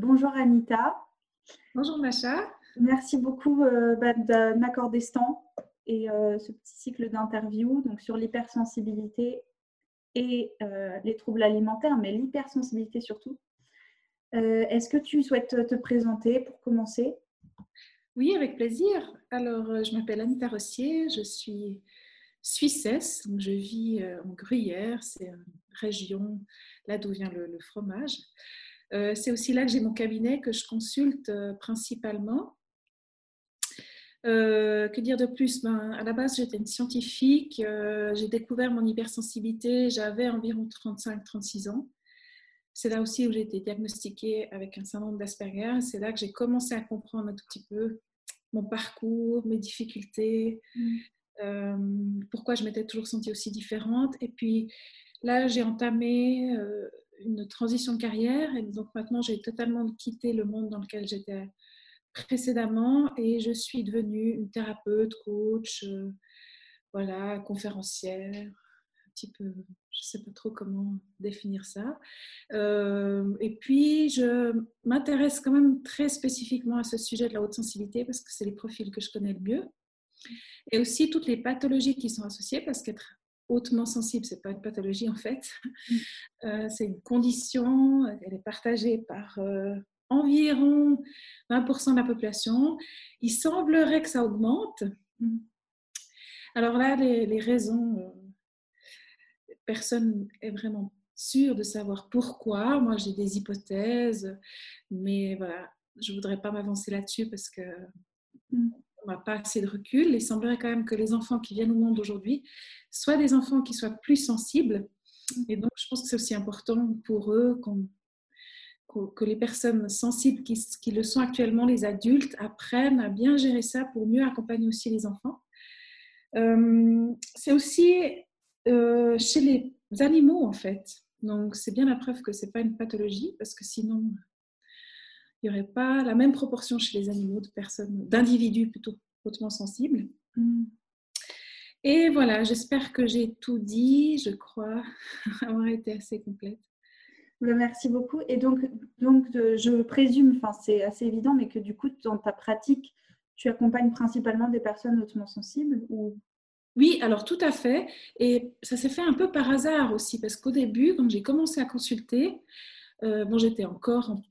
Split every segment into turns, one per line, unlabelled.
bonjour Anita.
Bonjour Macha.
Merci beaucoup euh, bah, de m'accorder ce temps et ce petit cycle d'interview donc sur l'hypersensibilité et les troubles alimentaires, mais l'hypersensibilité surtout. Est-ce que tu souhaites te présenter pour commencer?
Oui, avec plaisir. Alors, je m'appelle Anita Rossier, je suis suissesse, donc je vis en Gruyère, c'est une région là d'où vient le, fromage. Euh, c'est aussi là que j'ai mon cabinet que je consulte euh, principalement. Euh, que dire de plus? Ben, À la base, j'étais une scientifique. j'ai découvert mon hypersensibilité. J'avais environ 35-36 ans. C'est là aussi où j'ai été diagnostiquée avec un syndrome d'Asperger. C'est là que j'ai commencé à comprendre un tout petit peu mon parcours, mes difficultés, mmh. pourquoi je m'étais toujours sentie aussi différente. Et puis, Là, j'ai entamé une transition de carrière et donc maintenant j'ai totalement quitté le monde dans lequel j'étais précédemment et je suis devenue une thérapeute, coach, euh, voilà, conférencière, un petit peu, je sais pas trop comment définir ça. Euh, et puis je m'intéresse quand même très spécifiquement à ce sujet de la haute sensibilité parce que c'est les profils que je connais le mieux. Et aussi toutes les pathologies qui sont associées parce qu'être hautement sensible, c'est pas une pathologie en fait, mm. euh, c'est une condition, elle est partagée par euh, environ 20% de la population. Il semblerait que ça augmente. Mm. Alors là, les, raisons, euh, personne n'est vraiment sûr de savoir pourquoi. Moi, j'ai des hypothèses, mais voilà, je voudrais pas m'avancer là-dessus parce que mm on n'a pas assez de recul. Il semblerait quand même que les enfants qui viennent au monde aujourd'hui soient des enfants qui soient plus sensibles. Et donc, je pense que c'est aussi important pour eux que les personnes sensibles qui, qui, le sont actuellement, les adultes, apprennent à bien gérer ça pour mieux accompagner aussi les enfants. Euh, c'est aussi euh, chez les animaux, en fait. Donc, c'est bien la preuve que ce n'est pas une pathologie, parce que sinon, il n'y aurait pas la même proportion chez les animaux de personnes, d'individus plutôt hautement sensibles. Mm. Et voilà, j'espère que j'ai tout dit, je crois avoir été assez complète.
Ben, merci beaucoup. Et donc, donc je présume, enfin c'est assez évident, mais que du coup, dans ta pratique, tu accompagnes principalement des personnes hautement sensibles ou...
Oui, alors tout à fait. Et ça s'est fait un peu par hasard aussi, parce qu'au début, quand j'ai commencé à consulter, euh, bon, j'étais encore en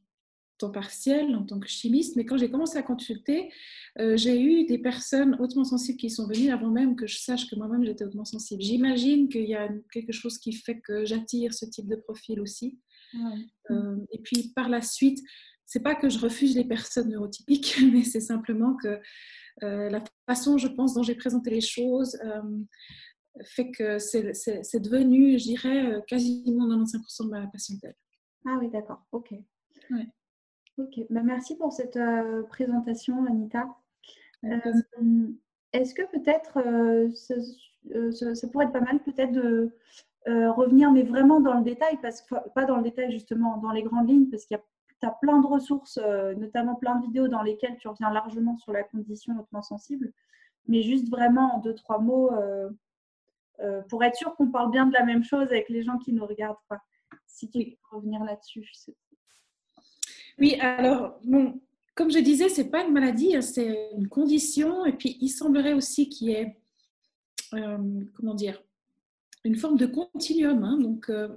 temps partiel en tant que chimiste, mais quand j'ai commencé à consulter, euh, j'ai eu des personnes hautement sensibles qui sont venues avant même que je sache que moi-même j'étais hautement sensible. J'imagine qu'il y a quelque chose qui fait que j'attire ce type de profil aussi. Euh, et puis par la suite, c'est pas que je refuse les personnes neurotypiques, mais c'est simplement que euh, la façon, je pense, dont j'ai présenté les choses fait que c'est devenu, je dirais, quasiment 95% de ma patientèle.
Ah oui, d'accord, ok. Ouais. Ok, bah, merci pour cette euh, présentation, Anita. Euh, est-ce que peut-être euh, ça, pourrait être pas mal peut-être de revenir, mais vraiment dans le détail, parce que pas dans le détail justement, dans les grandes lignes, parce qu'il y a tu as plein de ressources, notamment plein de vidéos dans lesquelles tu reviens largement sur la condition hautement sensible, mais juste vraiment en deux, trois mots pour être sûr qu'on parle bien de la même chose avec les gens qui nous regardent. Si tu peux revenir là-dessus.
Oui, alors, bon, comme je disais, ce n'est pas une maladie, hein, c'est une condition. Et puis, il semblerait aussi qu'il y ait, euh, comment dire, une forme de continuum. Hein. donc, euh,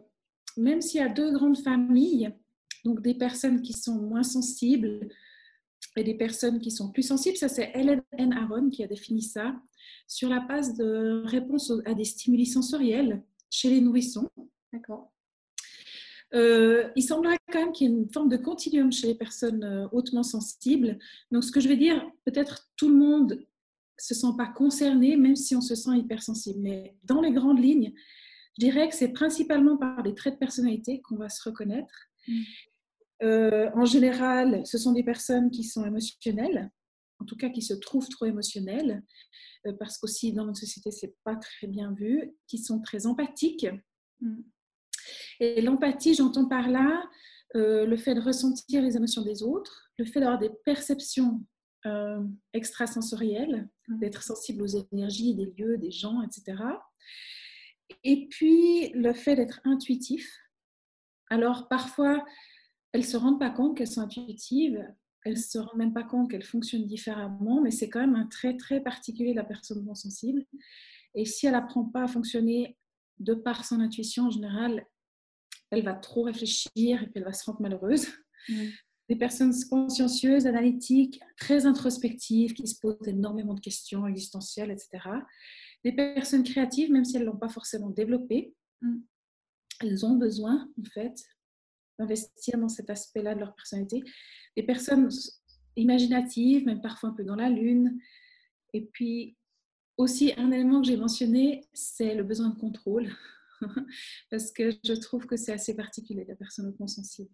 même s'il y a deux grandes familles, donc des personnes qui sont moins sensibles et des personnes qui sont plus sensibles, ça c'est Helen Aaron qui a défini ça sur la base de réponse à des stimuli sensoriels chez les nourrissons. D'accord. Euh, il semblerait quand même qu'il y ait une forme de continuum chez les personnes euh, hautement sensibles. Donc, ce que je veux dire, peut-être tout le monde ne se sent pas concerné, même si on se sent hypersensible. Mais dans les grandes lignes, je dirais que c'est principalement par des traits de personnalité qu'on va se reconnaître. Mm. Euh, en général, ce sont des personnes qui sont émotionnelles, en tout cas qui se trouvent trop émotionnelles, parce qu'aussi dans notre société, c'est pas très bien vu, qui sont très empathiques. Mm. Et l'empathie, j'entends par là euh, le fait de ressentir les émotions des autres, le fait d'avoir des perceptions euh, extrasensorielles, mmh. d'être sensible aux énergies des lieux, des gens, etc. Et puis le fait d'être intuitif. Alors parfois, elles ne se rendent pas compte qu'elles sont intuitives, elles ne se rendent même pas compte qu'elles fonctionnent différemment, mais c'est quand même un trait très particulier de la personne non sensible. Et si elle n'apprend pas à fonctionner de par son intuition, en général, elle va trop réfléchir et puis elle va se rendre malheureuse. Mm. Des personnes consciencieuses, analytiques, très introspectives, qui se posent énormément de questions existentielles, etc. Des personnes créatives, même si elles ne l'ont pas forcément développé, mm. elles ont besoin, en fait, d'investir dans cet aspect-là de leur personnalité. Des personnes imaginatives, même parfois un peu dans la lune. Et puis, aussi, un élément que j'ai mentionné, c'est le besoin de contrôle. parce que je trouve que c'est assez particulier, la personne hautement sensible.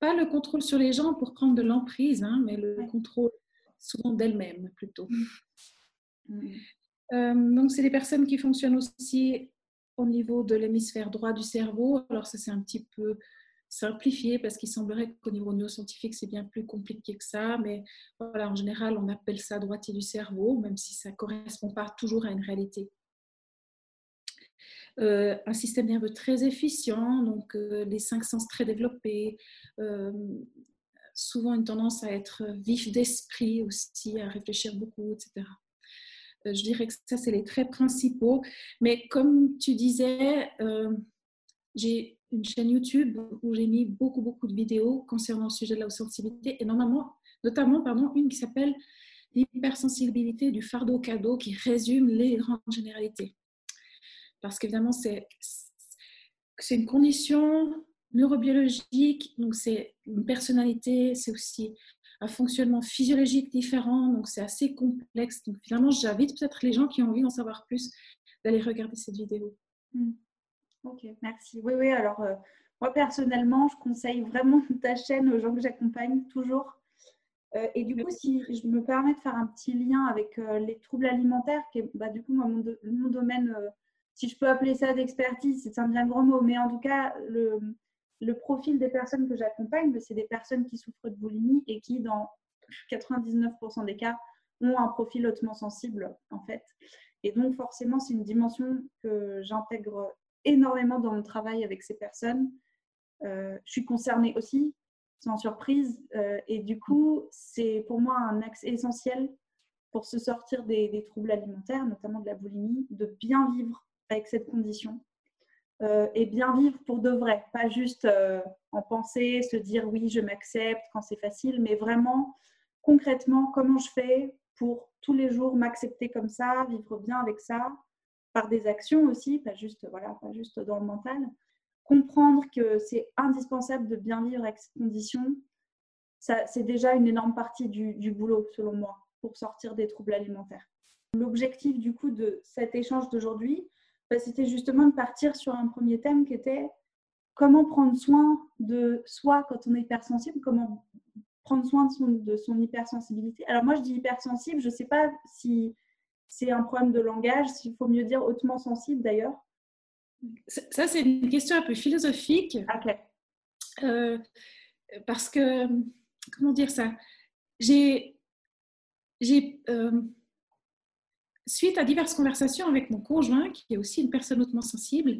Pas le contrôle sur les gens pour prendre de l'emprise, hein, mais le contrôle souvent d'elle-même plutôt. Mm. Mm. Euh, donc, c'est des personnes qui fonctionnent aussi au niveau de l'hémisphère droit du cerveau. Alors, ça, c'est un petit peu simplifié parce qu'il semblerait qu'au niveau neuroscientifique, c'est bien plus compliqué que ça. Mais voilà, en général, on appelle ça droitier du cerveau, même si ça ne correspond pas toujours à une réalité. Euh, un système nerveux très efficient, donc euh, les cinq sens très développés, euh, souvent une tendance à être vif d'esprit aussi, à réfléchir beaucoup, etc. je dirais que ça, c'est les traits principaux. Mais comme tu disais, j'ai une chaîne YouTube où j'ai mis beaucoup, beaucoup de vidéos concernant le sujet de la sensibilité, et normalement, notamment pardon, une qui s'appelle L'hypersensibilité du fardeau cadeau qui résume les grandes généralités parce qu'évidemment, c'est une condition neurobiologique, donc c'est une personnalité, c'est aussi un fonctionnement physiologique différent, donc c'est assez complexe. Donc finalement, j'invite peut-être les gens qui ont envie d'en savoir plus d'aller regarder cette vidéo.
Hmm. Ok, merci. Oui, oui, alors euh, moi personnellement, je conseille vraiment ta chaîne aux gens que j'accompagne toujours. Euh, et du coup, si je me permets de faire un petit lien avec euh, les troubles alimentaires, qui est bah, du coup mon, mon domaine si je peux appeler ça d'expertise, c'est un bien grand mot, mais en tout cas, le, profil des personnes que j'accompagne, ben, c'est des personnes qui souffrent de boulimie et qui, dans 99% des cas, ont un profil hautement sensible, en fait. Et donc, forcément, c'est une dimension que j'intègre énormément dans mon travail avec ces personnes. Euh, je suis concernée aussi, sans surprise. Euh, et du coup, c'est pour moi un axe essentiel pour se sortir des, troubles alimentaires, notamment de la boulimie, de bien vivre avec cette condition euh, et bien vivre pour de vrai, pas juste en penser, se dire oui, je m'accepte quand c'est facile, mais vraiment concrètement comment je fais pour tous les jours m'accepter comme ça, vivre bien avec ça, par des actions aussi, pas juste voilà, pas juste dans le mental. Comprendre que c'est indispensable de bien vivre avec cette condition, c'est déjà une énorme partie du, du boulot selon moi pour sortir des troubles alimentaires. L'objectif du coup de cet échange d'aujourd'hui, bah, c'était justement de partir sur un premier thème qui était comment prendre soin de soi quand on est hypersensible, comment prendre soin de son, de son hypersensibilité. Alors moi, je dis hypersensible, je ne sais pas si c'est un problème de langage, s'il faut mieux dire hautement sensible d'ailleurs.
Ça, c'est une question un peu philosophique.
Ok.
Euh, parce que, comment dire ça? J'ai, j'ai euh, suite à diverses conversations avec mon conjoint, qui est aussi une personne hautement sensible,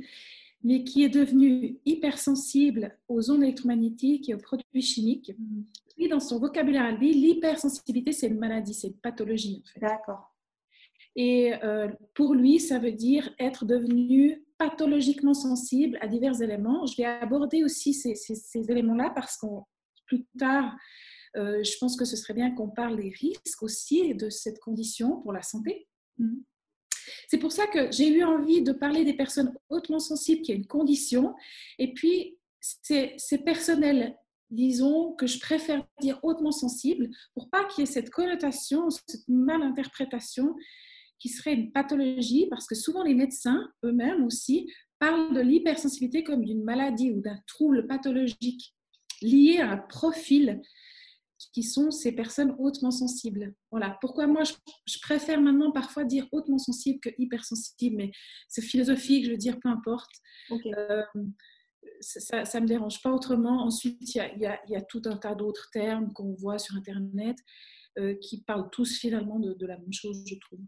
mais qui est devenu hypersensible aux ondes électromagnétiques et aux produits chimiques. Lui, dans son vocabulaire à lui, l'hypersensibilité, c'est une maladie, c'est une pathologie. En fait.
D'accord.
Et euh, pour lui, ça veut dire être devenu pathologiquement sensible à divers éléments. Je vais aborder aussi ces, éléments-là parce que plus tard, euh, je pense que ce serait bien qu'on parle des risques aussi de cette condition pour la santé. Mm. C'est pour ça que j'ai eu envie de parler des personnes hautement sensibles qui ont une condition. Et puis, c'est personnel, disons, que je préfère dire hautement sensible pour pas qu'il y ait cette connotation, cette malinterprétation qui serait une pathologie, parce que souvent les médecins eux-mêmes aussi parlent de l'hypersensibilité comme d'une maladie ou d'un trouble pathologique lié à un profil qui sont ces personnes hautement sensibles. Voilà. Pourquoi moi, je, préfère maintenant parfois dire hautement sensible que hypersensible, mais c'est philosophique, je veux dire, peu importe. Euh, ça ne me dérange pas autrement. Ensuite, il y a, y a, tout un tas d'autres termes qu'on voit sur Internet euh, qui parlent tous finalement de, la même chose, je trouve.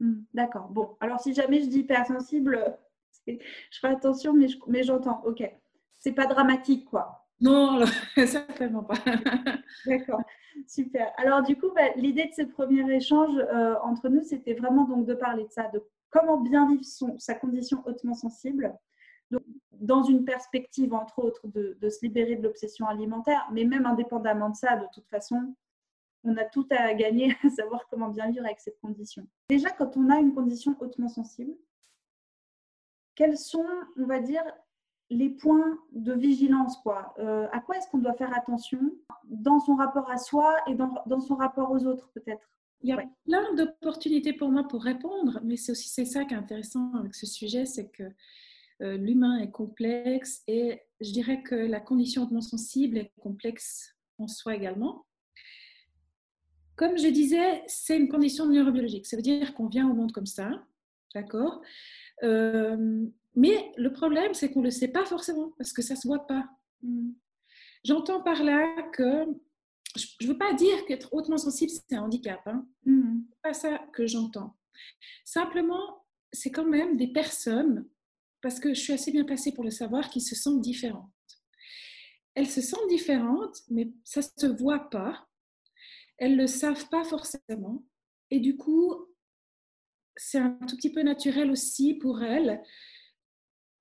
Hmm, d'accord. Bon, alors si jamais je dis hypersensible, je ferai attention, mais j'entends. ok. C'est pas dramatique, quoi
Non, certainement pas.
D'accord, super. Alors du coup, bah, l'idée de ce premier échange euh, entre nous, c'était vraiment donc de parler de ça, de comment bien vivre son, sa condition hautement sensible, donc, dans une perspective, entre autres, de, de se libérer de l'obsession alimentaire, mais même indépendamment de ça, de toute façon, on a tout à gagner à savoir comment bien vivre avec cette condition. Déjà, quand on a une condition hautement sensible, quels sont, on va dire, les points de vigilance quoi? Euh, À quoi est-ce qu'on doit faire attention dans son rapport à soi et dans, son rapport aux autres peut-être?
Il y a plein d'opportunités pour moi pour répondre, mais c'est aussi c'est ça qui est intéressant avec ce sujet, c'est que euh, l'humain est complexe et je dirais que la condition hautement sensible est complexe en soi également. Comme je disais, c'est une condition neurobiologique. Ça veut dire qu'on vient au monde comme ça, d'accord euh, Mais le problème, c'est qu'on ne le sait pas forcément parce que ça ne se voit pas. Hmm. J'entends par là que je ne veux pas dire qu'être hautement sensible, c'est un handicap. Hein. Hmm. pas ça que j'entends. Simplement, c'est quand même des personnes, parce que je suis assez bien placée pour le savoir, qui se sentent différentes. Elles se sentent différentes, mais ça ne se voit pas elles ne le savent pas forcément. Et du coup, c'est un tout petit peu naturel aussi pour elles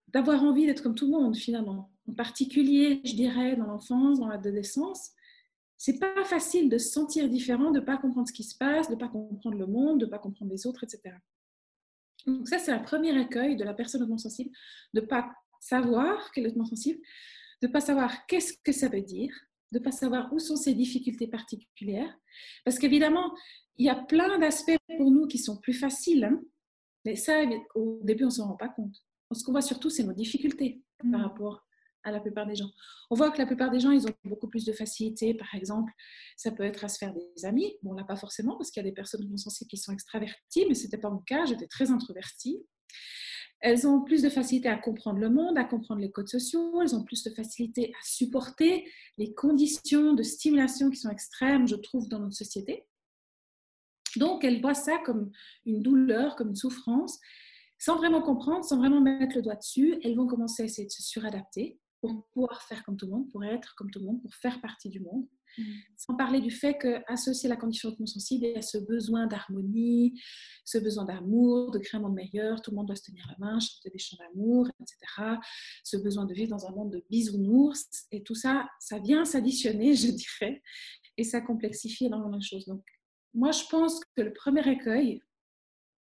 d'avoir envie d'être comme tout le monde finalement. En particulier, je dirais, dans l'enfance, dans l'adolescence, c'est pas facile de se sentir différent, de pas comprendre ce qui se passe, de pas comprendre le monde, de pas comprendre les autres, etc. Donc ça, c'est un premier accueil de la personne hautement sensible, de pas savoir qu'elle est hautement sensible, de pas savoir qu'est-ce que ça veut dire, de pas savoir où sont ses difficultés particulières, parce qu'évidemment, il y a plein d'aspects pour nous qui sont plus faciles, hein. mais ça, au début, on ne s'en rend pas compte. Ce qu'on voit surtout, c'est nos difficultés par mm. rapport à la plupart des gens. On voit que la plupart des gens, ils ont beaucoup plus de facilité. Par exemple, ça peut être à se faire des amis. Bon, là, pas forcément, parce qu'il y a des personnes qui sont extraverties, mais ce n'était pas mon cas. J'étais très introvertie. Elles ont plus de facilité à comprendre le monde, à comprendre les codes sociaux, elles ont plus de facilité à supporter les conditions de stimulation qui sont extrêmes, je trouve, dans notre société. Donc, elles voient ça comme une douleur, comme une souffrance, sans vraiment comprendre, sans vraiment mettre le doigt dessus. Elles vont commencer à essayer de se suradapter pour pouvoir faire comme tout le monde, pour être comme tout le monde, pour faire partie du monde. Mm. Sans parler du fait qu'associer la condition hautement sensible à ce besoin d'harmonie, ce besoin d'amour, de créer un monde meilleur, tout le monde doit se tenir la main, chanter des chants d'amour, etc. Ce besoin de vivre dans un monde de bisounours. Et tout ça, ça vient s'additionner, je dirais, et ça complexifie énormément de choses. Donc, moi, je pense que le premier écueil,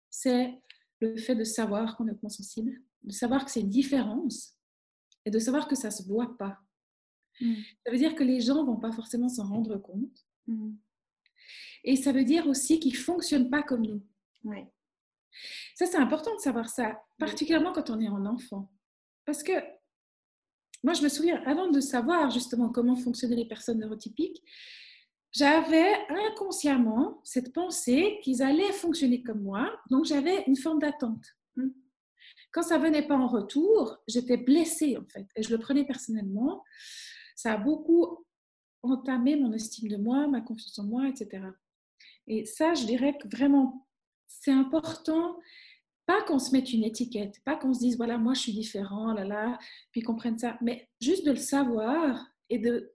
c'est le fait de savoir qu'on est sensible, de savoir que c'est une différence et de savoir que ça ne se voit pas. Mm. Ça veut dire que les gens vont pas forcément s'en rendre compte. Mm. Et ça veut dire aussi qu'ils ne fonctionnent pas comme nous. Ouais. Ça, c'est important de savoir ça, particulièrement quand on est en enfant. Parce que moi, je me souviens, avant de savoir justement comment fonctionnaient les personnes neurotypiques, j'avais inconsciemment cette pensée qu'ils allaient fonctionner comme moi, donc j'avais une forme d'attente. Mm. Quand ça venait pas en retour, j'étais blessée en fait, et je le prenais personnellement ça a beaucoup entamé mon estime de moi, ma confiance en moi, etc. Et ça, je dirais que vraiment, c'est important, pas qu'on se mette une étiquette, pas qu'on se dise, voilà, moi je suis différent, là, là, puis qu'on prenne ça, mais juste de le savoir et de...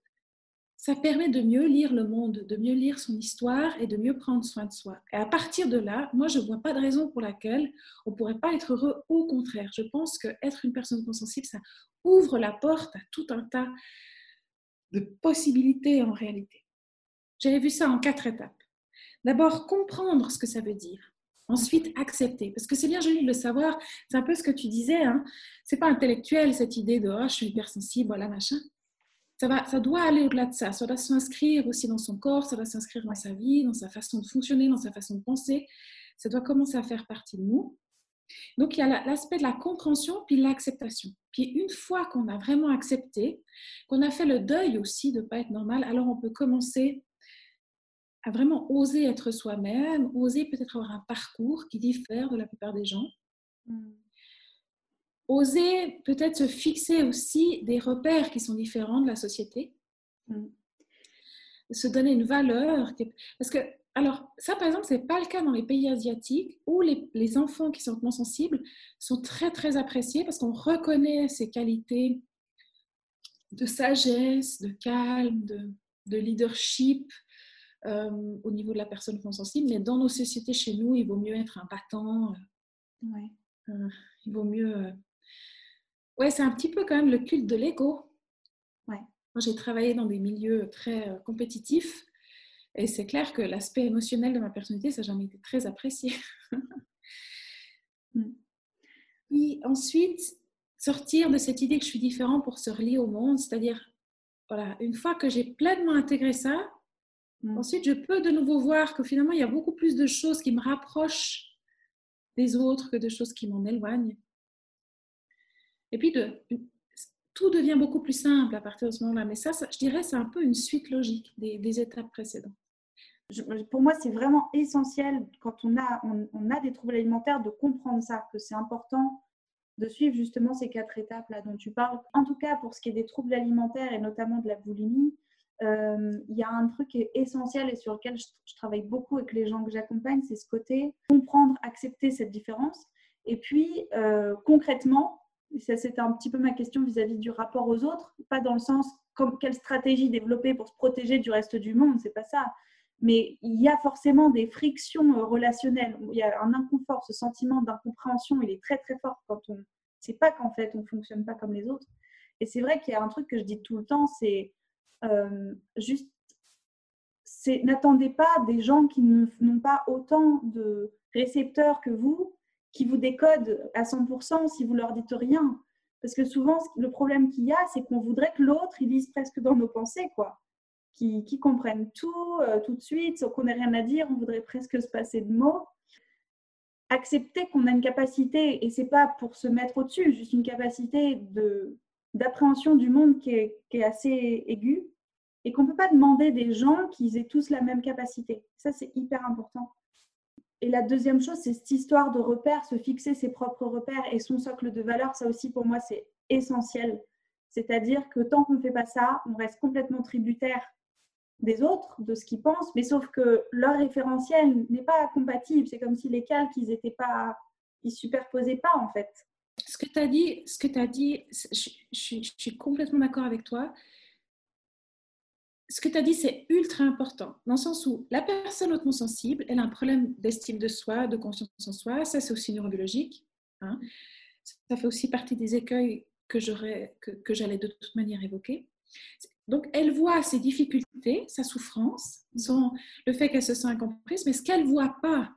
Ça permet de mieux lire le monde, de mieux lire son histoire et de mieux prendre soin de soi. Et à partir de là, moi, je ne vois pas de raison pour laquelle on ne pourrait pas être heureux. Au contraire, je pense qu'être une personne consensible, ça ouvre la porte à tout un tas de possibilités en réalité. J'avais vu ça en quatre étapes. D'abord, comprendre ce que ça veut dire. Ensuite, accepter. Parce que c'est bien joli de le savoir. C'est un peu ce que tu disais. Hein. C'est pas intellectuel, cette idée de oh, je suis hypersensible, voilà, machin. Ça, va, ça doit aller au-delà de ça. Ça doit s'inscrire aussi dans son corps, ça doit s'inscrire dans sa vie, dans sa façon de fonctionner, dans sa façon de penser. Ça doit commencer à faire partie de nous. Donc, il y a l'aspect de la compréhension puis l'acceptation. Puis, une fois qu'on a vraiment accepté, qu'on a fait le deuil aussi de ne pas être normal, alors on peut commencer à vraiment oser être soi-même, oser peut-être avoir un parcours qui diffère de la plupart des gens. Hmm. Oser peut-être se fixer aussi des repères qui sont différents de la société. Hmm. Se donner une valeur. Parce que alors, ça, par exemple, ce n'est pas le cas dans les pays asiatiques où les, enfants qui sont hautement sensibles sont très, très appréciés parce qu'on reconnaît ces qualités de sagesse, de calme, de, leadership euh, au niveau de la personne sensible. Mais dans nos sociétés chez nous, il vaut mieux être un battant. Ouais. il vaut mieux. Ouais, c'est un petit peu quand même le culte de l'ego. Ouais. Moi, j'ai travaillé dans des milieux très compétitifs. Et c'est clair que l'aspect émotionnel de ma personnalité, ça n'a jamais été très apprécié. Puis ensuite, sortir de cette idée que je suis différent pour se relier au monde, c'est-à-dire, voilà, une fois que j'ai pleinement intégré ça, mm. ensuite je peux de nouveau voir que finalement il y a beaucoup plus de choses qui me rapprochent des autres que de choses qui m'en éloignent. Et puis de, tout devient beaucoup plus simple à partir de ce moment-là. Mais ça, je dirais, c'est un peu une suite logique des, étapes précédentes.
Pour moi, c'est vraiment essentiel quand on a, on, a des troubles alimentaires de comprendre ça, que c'est important de suivre justement ces quatre étapes-là dont tu parles. En tout cas, pour ce qui est des troubles alimentaires et notamment de la boulimie, euh, il y a un truc qui est essentiel et sur lequel je, travaille beaucoup avec les gens que j'accompagne, c'est ce côté comprendre, accepter cette différence. Et puis, euh, concrètement, ça c'était un petit peu ma question vis-à-vis du rapport aux autres, pas dans le sens comme quelle stratégie développer pour se protéger du reste du monde, c'est pas ça. Mais il y a forcément des frictions euh, relationnelles. Il y a un inconfort, ce sentiment d'incompréhension, il est très très fort quand on ne sait pas qu'en fait on ne fonctionne pas comme les autres. Et c'est vrai qu'il y a un truc que je dis tout le temps, c'est euh, juste, n'attendez pas des gens qui n'ont pas autant de récepteurs que vous qui vous décodent à 100% si vous leur dites rien. Parce que souvent, le problème qu'il y a, c'est qu'on voudrait que l'autre, il lise presque dans nos pensées, quoi. Qui, comprennent tout, euh, tout de suite, qu'on ait rien à dire, on voudrait presque se passer de mots. Accepter qu'on a une capacité, et c'est pas pour se mettre au-dessus, juste une capacité d'appréhension du monde qui est, qui est assez aiguë, et qu'on ne peut pas demander des gens qu'ils aient tous la même capacité. Ça, c'est hyper important. Et la deuxième chose, c'est cette histoire de repères, se fixer ses propres repères et son socle de valeurs. Ça aussi, pour moi, c'est essentiel. C'est-à-dire que tant qu'on ne fait pas ça, on reste complètement tributaire des autres, de ce qu'ils pensent, mais sauf que leur référentiel n'est pas compatible. C'est comme si les calques, ils étaient pas, ils superposaient pas en fait.
Ce que tu as dit, ce que as dit, je, suis complètement d'accord avec toi ce que tu as dit, c'est ultra important, dans le sens où la personne hautement sensible, elle a un problème d'estime de soi, de conscience en soi, ça c'est aussi neurobiologique. Hein. Ça fait aussi partie des écueils que, que, que j'allais de toute manière évoquer. Donc, elle voit ses difficultés, sa souffrance, son, le fait qu'elle se sent incomprise, mais ce qu'elle ne voit pas,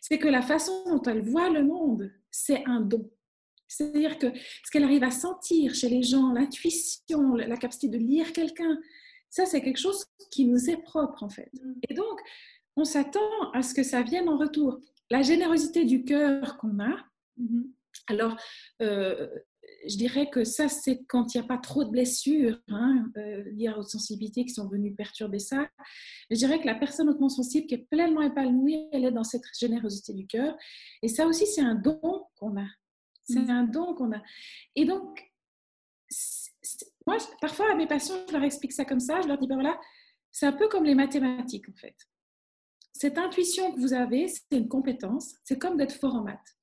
c'est que la façon dont elle voit le monde, c'est un don. C'est-à-dire que ce qu'elle arrive à sentir chez les gens, l'intuition, la capacité de lire quelqu'un, ça, c'est quelque chose qui nous est propre, en fait. Mm. Et donc, on s'attend à ce que ça vienne en retour. La générosité du cœur qu'on a, mm-hmm. alors, euh, je dirais que ça, c'est quand il n'y a pas trop de blessures hein, euh, liées à sensibilité qui sont venues perturber ça. Je dirais que la personne hautement sensible qui est pleinement épanouie, elle est dans cette générosité du cœur. Et ça aussi, c'est un don qu'on a. C'est mm. un don qu'on a. Et donc, moi, parfois, à mes patients, je leur explique ça comme ça. Je leur dis, ben voilà, c'est un peu comme les mathématiques, en fait. Cette intuition que vous avez, c'est une compétence. C'est comme d'être fort en maths.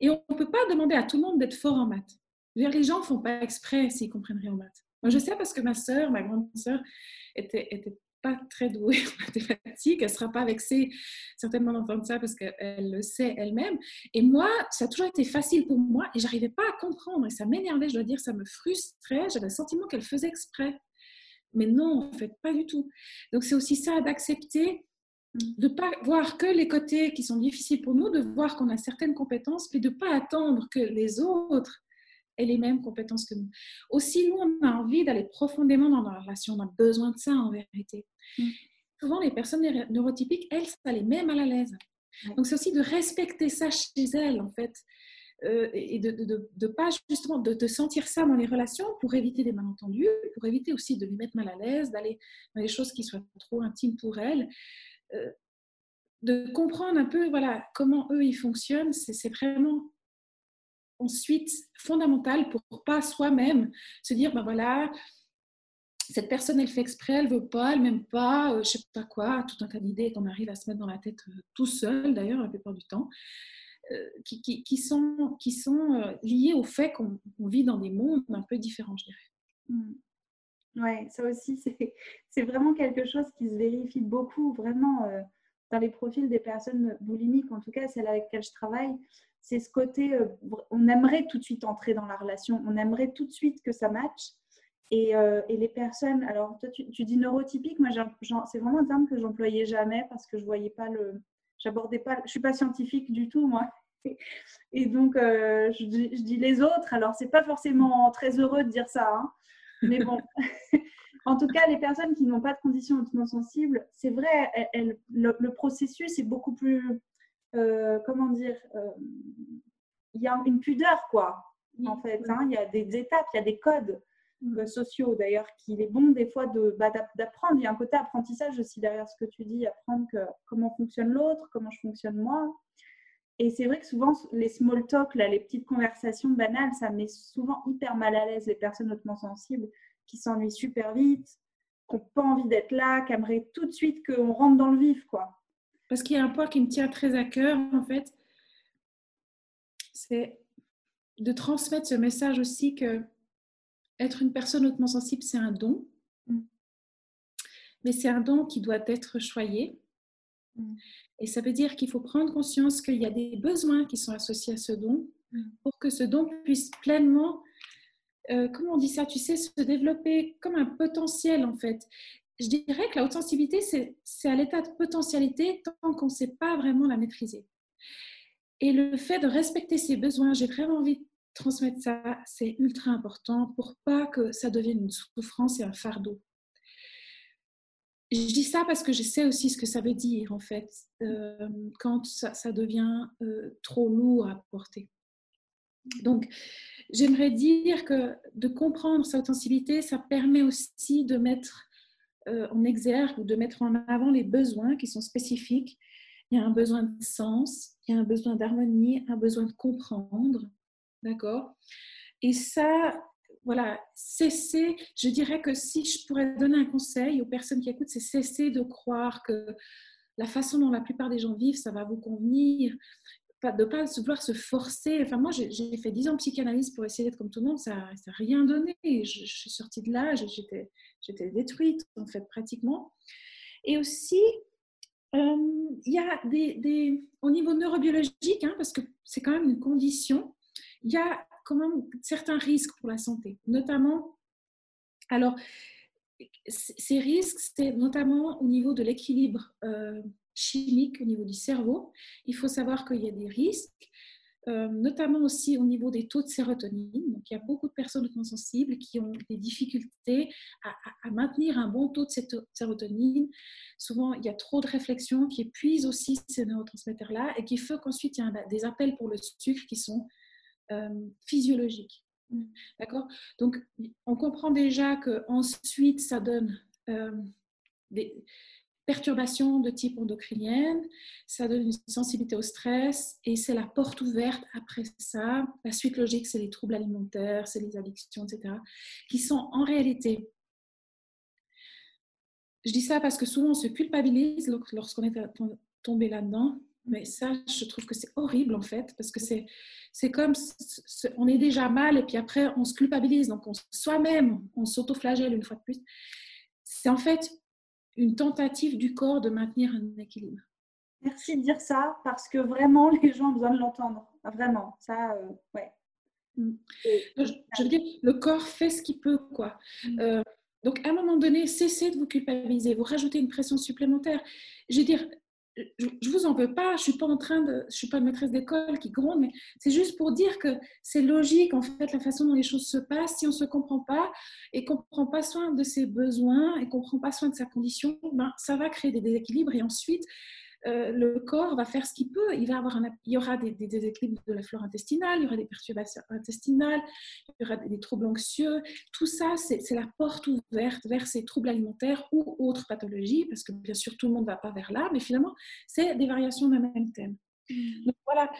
Et on ne peut pas demander à tout le monde d'être fort en maths. Les gens ne font pas exprès s'ils comprennent rien en maths. Moi, je sais parce que ma sœur, ma grande sœur, était, était pas très douée en mathématiques, elle sera pas vexée certainement d'entendre ça parce qu'elle le sait elle-même. Et moi, ça a toujours été facile pour moi et j'arrivais pas à comprendre et ça m'énervait, je dois dire, ça me frustrait. J'avais le sentiment qu'elle faisait exprès. Mais non, en fait, pas du tout. Donc c'est aussi ça d'accepter de ne pas voir que les côtés qui sont difficiles pour nous, de voir qu'on a certaines compétences, mais de ne pas attendre que les autres les mêmes compétences que nous. Aussi, nous, on a envie d'aller profondément dans la relation, on a besoin de ça en vérité. Mm. Souvent, les personnes neurotypiques, elles, ça les met mal à l'aise. Donc, c'est aussi de respecter ça chez elles, en fait, euh, et de ne pas justement de, sentir ça dans les relations pour éviter des malentendus, pour éviter aussi de les mettre mal à l'aise, d'aller dans des choses qui soient trop intimes pour elles. Euh, de comprendre un peu voilà comment eux ils fonctionnent, c'est vraiment ensuite fondamental pour pas soi-même se dire, ben voilà, cette personne, elle fait exprès, elle veut pas, elle m'aime pas, euh, je sais pas quoi, tout un tas d'idées qu'on arrive à se mettre dans la tête euh, tout seul, d'ailleurs, la plupart du temps, euh, qui, qui, sont, qui sont liées au fait qu'on vit dans des mondes un peu différents, je dirais.
Hmm. Ouais, ça aussi, c'est vraiment quelque chose qui se vérifie beaucoup, vraiment, euh, dans les profils des personnes boulimiques, en tout cas celles avec lesquelles je travaille. C'est ce côté, euh, on aimerait tout de suite entrer dans la relation, on aimerait tout de suite que ça matche. Et, euh, et les personnes, alors toi tu, dis neurotypique, moi c'est vraiment un terme que j'employais jamais parce que je voyais pas le, j'abordais pas, je suis pas scientifique du tout moi. Et donc je, je, dis les autres, alors c'est pas forcément très heureux de dire ça, hein. Mais bon, en tout cas, les personnes qui n'ont pas de conditions hautement sensibles, c'est vrai, le, processus est beaucoup plus, euh, comment dire, euh, il y a une pudeur, quoi, en fait. Hein. il y a des étapes, il y a des codes mm. euh, sociaux, d'ailleurs, qu'il est bon des fois bah, d'apprendre. Il y a un côté apprentissage aussi derrière ce que tu dis, apprendre que, comment fonctionne l'autre, comment je fonctionne moi. Et c'est vrai que souvent, les small talk, là, les petites conversations banales, ça met souvent hyper mal à l'aise les personnes hautement sensibles qui s'ennuient super vite, qui n'ont pas envie d'être là, qui aimeraient tout de suite qu'on rentre dans le vif. quoi.
Parce qu'il y a un point qui me tient très à cœur, en fait, c'est de transmettre ce message aussi que être une personne hautement sensible, c'est un don. Mm. Mais c'est un don qui doit être choyé. Mm. Et ça veut dire qu'il faut prendre conscience qu'il y a des besoins qui sont associés à ce don mm. pour que ce don puisse pleinement, euh, comment on dit ça, tu sais, se développer comme un potentiel en fait. Je dirais que la haute sensibilité, c'est à l'état de potentialité tant qu'on ne sait pas vraiment la maîtriser. Et le fait de respecter ses besoins, j'ai vraiment envie de transmettre ça, c'est ultra important pour pas que ça devienne une souffrance et un fardeau je dis ça parce que je sais aussi ce que ça veut dire, en fait, euh, quand ça, devient euh, trop lourd à porter. Donc, j'aimerais dire que de comprendre sa sensibilité, ça permet aussi de mettre euh, en exergue ou de mettre en avant les besoins qui sont spécifiques. Il y a un besoin de sens, un besoin d'harmonie, un besoin de comprendre, d'accord? Et ça, voilà, cesser, je dirais que si je pourrais donner un conseil aux personnes qui écoutent, c'est cesser de croire que la façon dont la plupart des gens vivent, ça va vous convenir, de ne pas vouloir se forcer. Enfin, moi, j'ai fait 10 ans de psychanalyse pour essayer d'être comme tout le monde, ça n'a rien donné. Je, suis sortie de là, j'étais détruite, en fait, pratiquement. Et aussi, euh, il y a des, au niveau neurobiologique, hein, parce que c'est quand même une condition, il y a quand même certains risques pour la santé, notamment, alors, ces risques, c'est notamment au niveau de l'équilibre euh, chimique, au niveau du cerveau. Il faut savoir qu'il y a des risques, euh, notamment aussi au niveau des taux de sérotonine. Donc, il y a beaucoup de personnes sensibles qui ont des difficultés à, maintenir un bon taux de sérotonine. Souvent, il y a trop de réflexions qui épuisent aussi ces neurotransmetteurs-là et qui fait qu'ensuite, il y a des appels pour le sucre qui sont euh, physiologique. Mm. D'accord? Donc, on comprend déjà que ensuite ça donne euh, des perturbations de type endocrinienne, ça donne une sensibilité au stress et c'est la porte ouverte après ça. La suite logique, c'est les troubles alimentaires, c'est les addictions, etc., qui sont en réalité je dis ça parce que souvent on se culpabilise lorsqu'on est tombé là-dedans. Mais ça, je trouve que c'est horrible en fait, parce que c'est, c'est comme, on est déjà mal et puis après on se culpabilise, donc on, soi-même, on s'autoflagelle une fois de plus. C'est en fait une tentative du corps de maintenir un équilibre.
Merci de dire ça, parce que vraiment les gens ont besoin de l'entendre. Vraiment, ça, euh, ouais.
Mm. Je, veux dire, le corps fait ce qu'il peut, quoi. Mm. Euh, donc, à un moment donné, cessez de vous culpabiliser, vous rajoutez une pression supplémentaire. Je veux dire, je vous en veux pas, je suis pas en train de, je suis pas maîtresse d'école qui gronde, mais c'est juste pour dire que c'est logique en fait la façon dont les choses se passent. Si on se comprend pas et qu'on prend pas soin de ses besoins et qu'on prend pas soin de sa condition, ben ça va créer des déséquilibres et ensuite euh, le corps va faire ce qu'il peut. Il, va avoir il y aura des, déséquilibres de la flore intestinale, il y aura des perturbations intestinales, il y aura des, troubles anxieux. Tout ça, c'est la porte ouverte vers ces troubles alimentaires ou autres pathologies, parce que bien sûr, tout le monde ne va pas vers là, mais finalement, c'est des variations d'un même thème. Mmh. Donc voilà,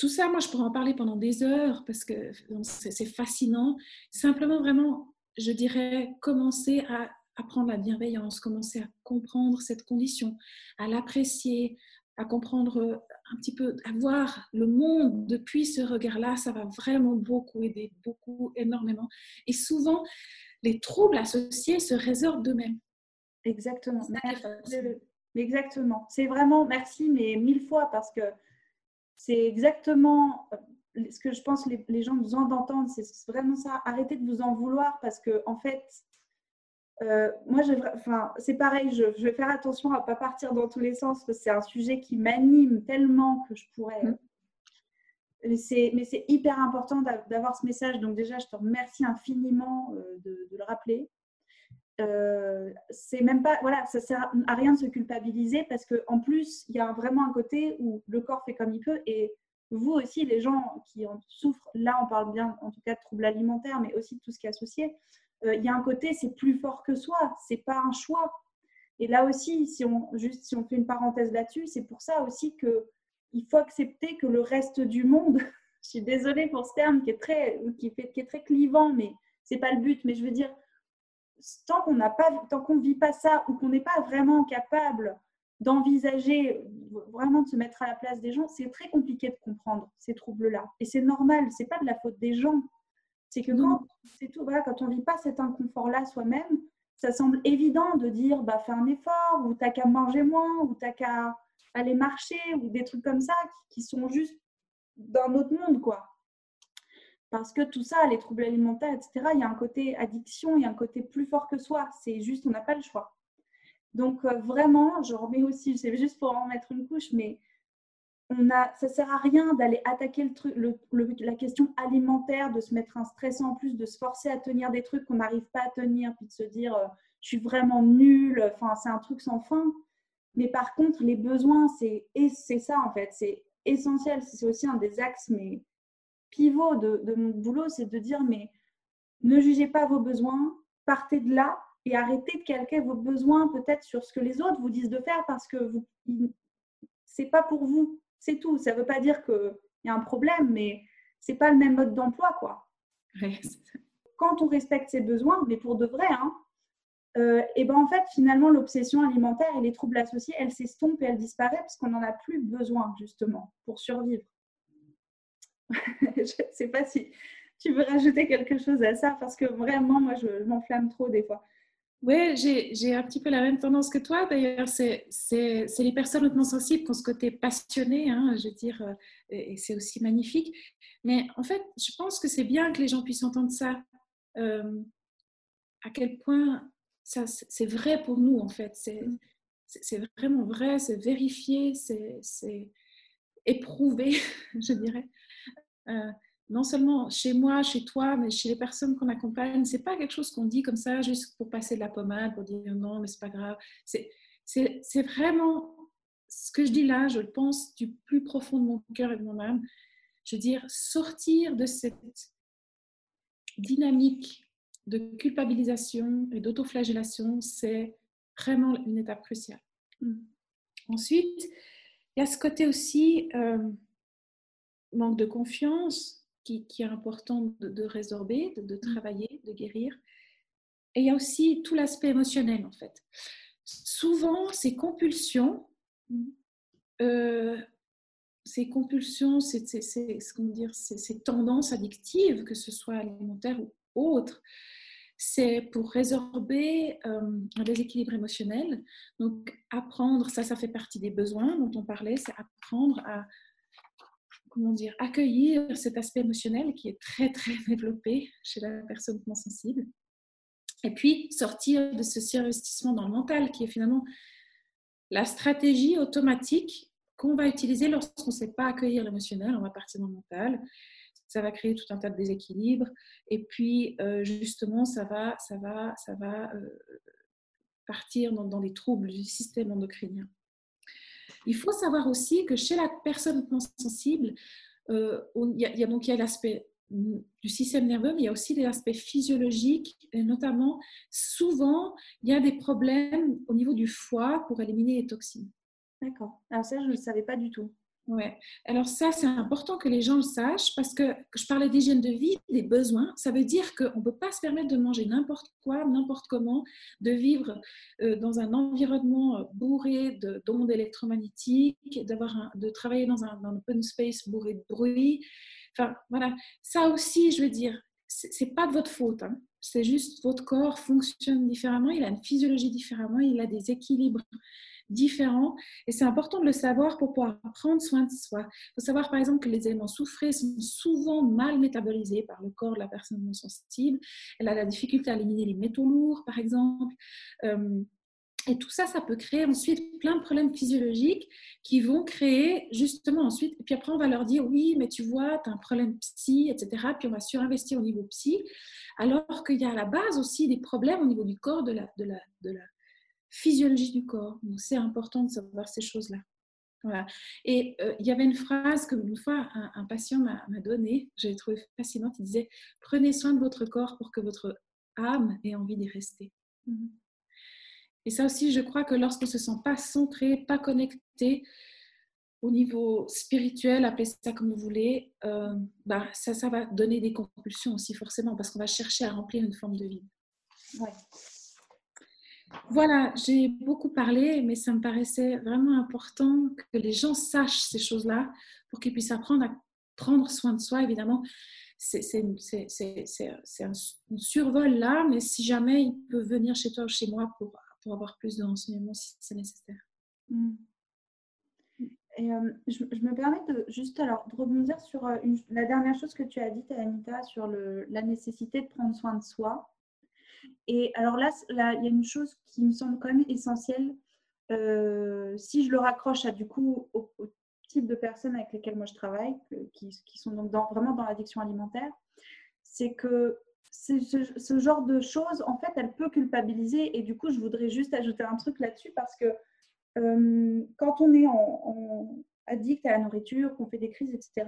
tout ça, moi, je pourrais en parler pendant des heures parce que c'est fascinant. Simplement, vraiment, je dirais, commencer à apprendre la bienveillance, commencer à comprendre cette condition, à l'apprécier, à comprendre un petit peu à voir le monde depuis ce regard-là, ça va vraiment beaucoup aider, beaucoup, énormément. Et souvent, les troubles associés se résorbent d'eux-mêmes.
Exactement. Exactement. C'est vraiment, merci, mais mille fois, parce que c'est exactement euh, ce que je pense que les, les gens besoin d'entendre, c'est vraiment ça. Arrêtez de vous en vouloir parce que, en fait, euh, moi, enfin, c'est pareil, je, vais faire attention à ne pas partir dans tous les sens parce que c'est un sujet qui m'anime tellement que je pourrais. Mm. Mais c'est hyper important d'avoir ce message. Donc, déjà, je te remercie infiniment euh, de, le rappeler. Euh, c'est même pas, voilà, ça sert à rien de se culpabiliser parce qu'en plus, il y a vraiment un côté où le corps fait comme il peut et vous aussi, les gens qui en souffrent, là, on parle bien en tout cas de troubles alimentaires, mais aussi de tout ce qui est associé. Euh, il y a un côté, c'est plus fort que soi, c'est pas un choix. Et là aussi, si on, juste, si on fait une parenthèse là-dessus, c'est pour ça aussi qu'il faut accepter que le reste du monde, je suis désolée pour ce terme qui est très, qui fait, qui est très clivant, mais c'est pas le but, mais je veux dire, tant qu'on n'a pas, vit pas ça ou qu'on n'est pas vraiment capable d'envisager vraiment de se mettre à la place des gens, c'est très compliqué de comprendre ces troubles-là. Et c'est normal, c'est pas de la faute des gens. C'est que quand, c'est tout, voilà, quand on ne vit pas cet inconfort-là soi-même, ça semble évident de dire bah, fais un effort, ou t'as qu'à manger moins, ou t'as qu'à aller marcher, ou des trucs comme ça qui, sont juste d'un autre monde, quoi. Parce que tout ça, les troubles alimentaires, etc., il y a un côté addiction, il y a un côté plus fort que soi. C'est juste, on n'a pas le choix. Donc, euh, vraiment, je remets aussi, c'est juste pour en mettre une couche, mais on a, ça sert à rien d'aller attaquer le truc, la question alimentaire, de se mettre un stress en plus, de se forcer à tenir des trucs qu'on n'arrive pas à tenir, puis de se dire euh, je suis vraiment nulle, enfin c'est un truc sans fin. Mais par contre, les besoins, c'est ça en fait, c'est essentiel. C'est aussi un des axes mais pivots de, de mon boulot, c'est de dire mais ne jugez pas vos besoins, partez de là et arrêtez de calquer vos besoins peut-être sur ce que les autres vous disent de faire parce que vous c'est pas pour vous. C'est tout. Ça ne veut pas dire qu'il y a un problème, mais c'est pas le même mode d'emploi, quoi. Quand on respecte ses besoins, mais pour de vrai, hein, euh, et ben en fait, finalement, l'obsession alimentaire et les troubles associés, elle s'estompe et elle disparaît parce qu'on n'en a plus besoin, justement, pour survivre. je ne sais pas si tu veux rajouter quelque chose à ça, parce que vraiment, moi, je m'enflamme trop des fois.
Oui, j'ai un petit peu la même tendance que toi. D'ailleurs, c'est les personnes hautement sensibles qui ont ce côté passionné, hein, je veux dire, euh, et, c'est aussi magnifique. Mais en fait, je pense que c'est bien que les gens puissent entendre ça. Euh, à quel point ça c'est vrai pour nous, en fait. C'est vraiment vrai, c'est vérifié, c'est éprouvé, je dirais. Euh, non seulement chez moi, chez toi, mais chez les personnes qu'on accompagne. C'est pas quelque chose qu'on dit comme ça juste pour passer de la pommade, pour dire non, mais c'est pas grave. C'est vraiment ce que je dis là, je le pense du plus profond de mon cœur et de mon âme. Je veux dire, sortir de cette dynamique de culpabilisation et d'autoflagellation, c'est vraiment une étape cruciale. Mm. Ensuite, il y a ce côté aussi euh, manque de confiance, qui, est important de, résorber, de, mmh. travailler, de guérir. Et il y a aussi tout l'aspect émotionnel, en fait. Souvent, ces compulsions, mmh. euh, ces compulsions, ces, dire, ces, tendances addictives, que ce soit alimentaires ou autres, c'est pour résorber euh, un déséquilibre émotionnel. Donc, apprendre, ça, ça fait partie des besoins dont on parlait, c'est apprendre à comment dire, accueillir cet aspect émotionnel qui est très, très développé chez la personne non sensible. Et puis, sortir de ce surinvestissement dans le mental qui est finalement la stratégie automatique qu'on va utiliser lorsqu'on ne sait pas accueillir l'émotionnel, on va partir dans le mental. Ça va créer tout un tas de déséquilibres. Et puis, euh, justement, ça va, ça va, ça va euh, partir dans, dans des troubles du système endocrinien. Il faut savoir aussi que chez la personne sensible, euh, il, y a, l'aspect du système nerveux, mais il y a aussi des aspects physiologiques, et notamment, souvent, il y a des problèmes au niveau du foie pour éliminer les toxines.
D'accord. Alors ça, je ne le savais pas du tout.
Ouais. Alors ça, c'est important que les gens le sachent parce que je parlais d'hygiène de vie, des besoins. Ça veut dire qu'on ne peut pas se permettre de manger n'importe quoi, n'importe comment, de vivre euh, dans un environnement euh, bourré d'ondes électromagnétiques, d'avoir de travailler dans un, open space bourré de bruit. Enfin, voilà. Ça aussi, je veux dire, c'est pas de votre faute. Hein. C'est juste votre corps fonctionne différemment, il a une physiologie différemment, il a des équilibres différents. Et c'est important de le savoir pour pouvoir prendre soin de soi. Il faut savoir, par exemple, que les éléments soufrés sont souvent mal métabolisés par le corps de la personne non sensible. Elle a la difficulté à éliminer les métaux lourds, par exemple. Euh, et tout ça, ça peut créer ensuite plein de problèmes physiologiques qui vont créer justement ensuite. Et puis après, on va leur dire oui, mais tu vois, tu as un problème psy, etc. Puis on va surinvestir au niveau psy, alors qu'il y a à la base aussi des problèmes au niveau du corps, de la, de la, de la, physiologie du corps. Donc, c'est important de savoir ces choses-là. Voilà. Et euh, il y avait une phrase que une fois un, patient m'a donnée, j'ai trouvé fascinante. Il disait Prenez soin de votre corps pour que votre âme ait envie d'y rester. Mm-hmm. Et ça aussi, je crois que lorsqu'on ne se sent pas centré, pas connecté au niveau spirituel, appelez ça comme vous voulez, euh, bah, ça, ça va donner des compulsions aussi forcément parce qu'on va chercher à remplir une forme de vide. Ouais. Voilà, j'ai beaucoup parlé, mais ça me paraissait vraiment important que les gens sachent ces choses-là pour qu'ils puissent apprendre à prendre soin de soi. Évidemment, c'est un, survol là, mais si jamais ils peuvent venir chez toi ou chez moi pour, pour avoir plus de renseignements si c'est nécessaire.
Mm. Et euh, je, me permets de juste alors de rebondir sur euh, la dernière chose que tu as dit, Anita, sur la nécessité de prendre soin de soi. Et alors là, il y a une chose qui me semble quand même essentielle. Euh, si je le raccroche à, du coup au, type de personnes avec lesquelles moi je travaille, qui, sont donc vraiment dans l'addiction alimentaire, c'est que ce, genre de choses, en fait, elle peut culpabiliser. Et du coup, je voudrais juste ajouter un truc là-dessus parce que euh, quand on est addict à la nourriture, qu'on fait des crises, etc.,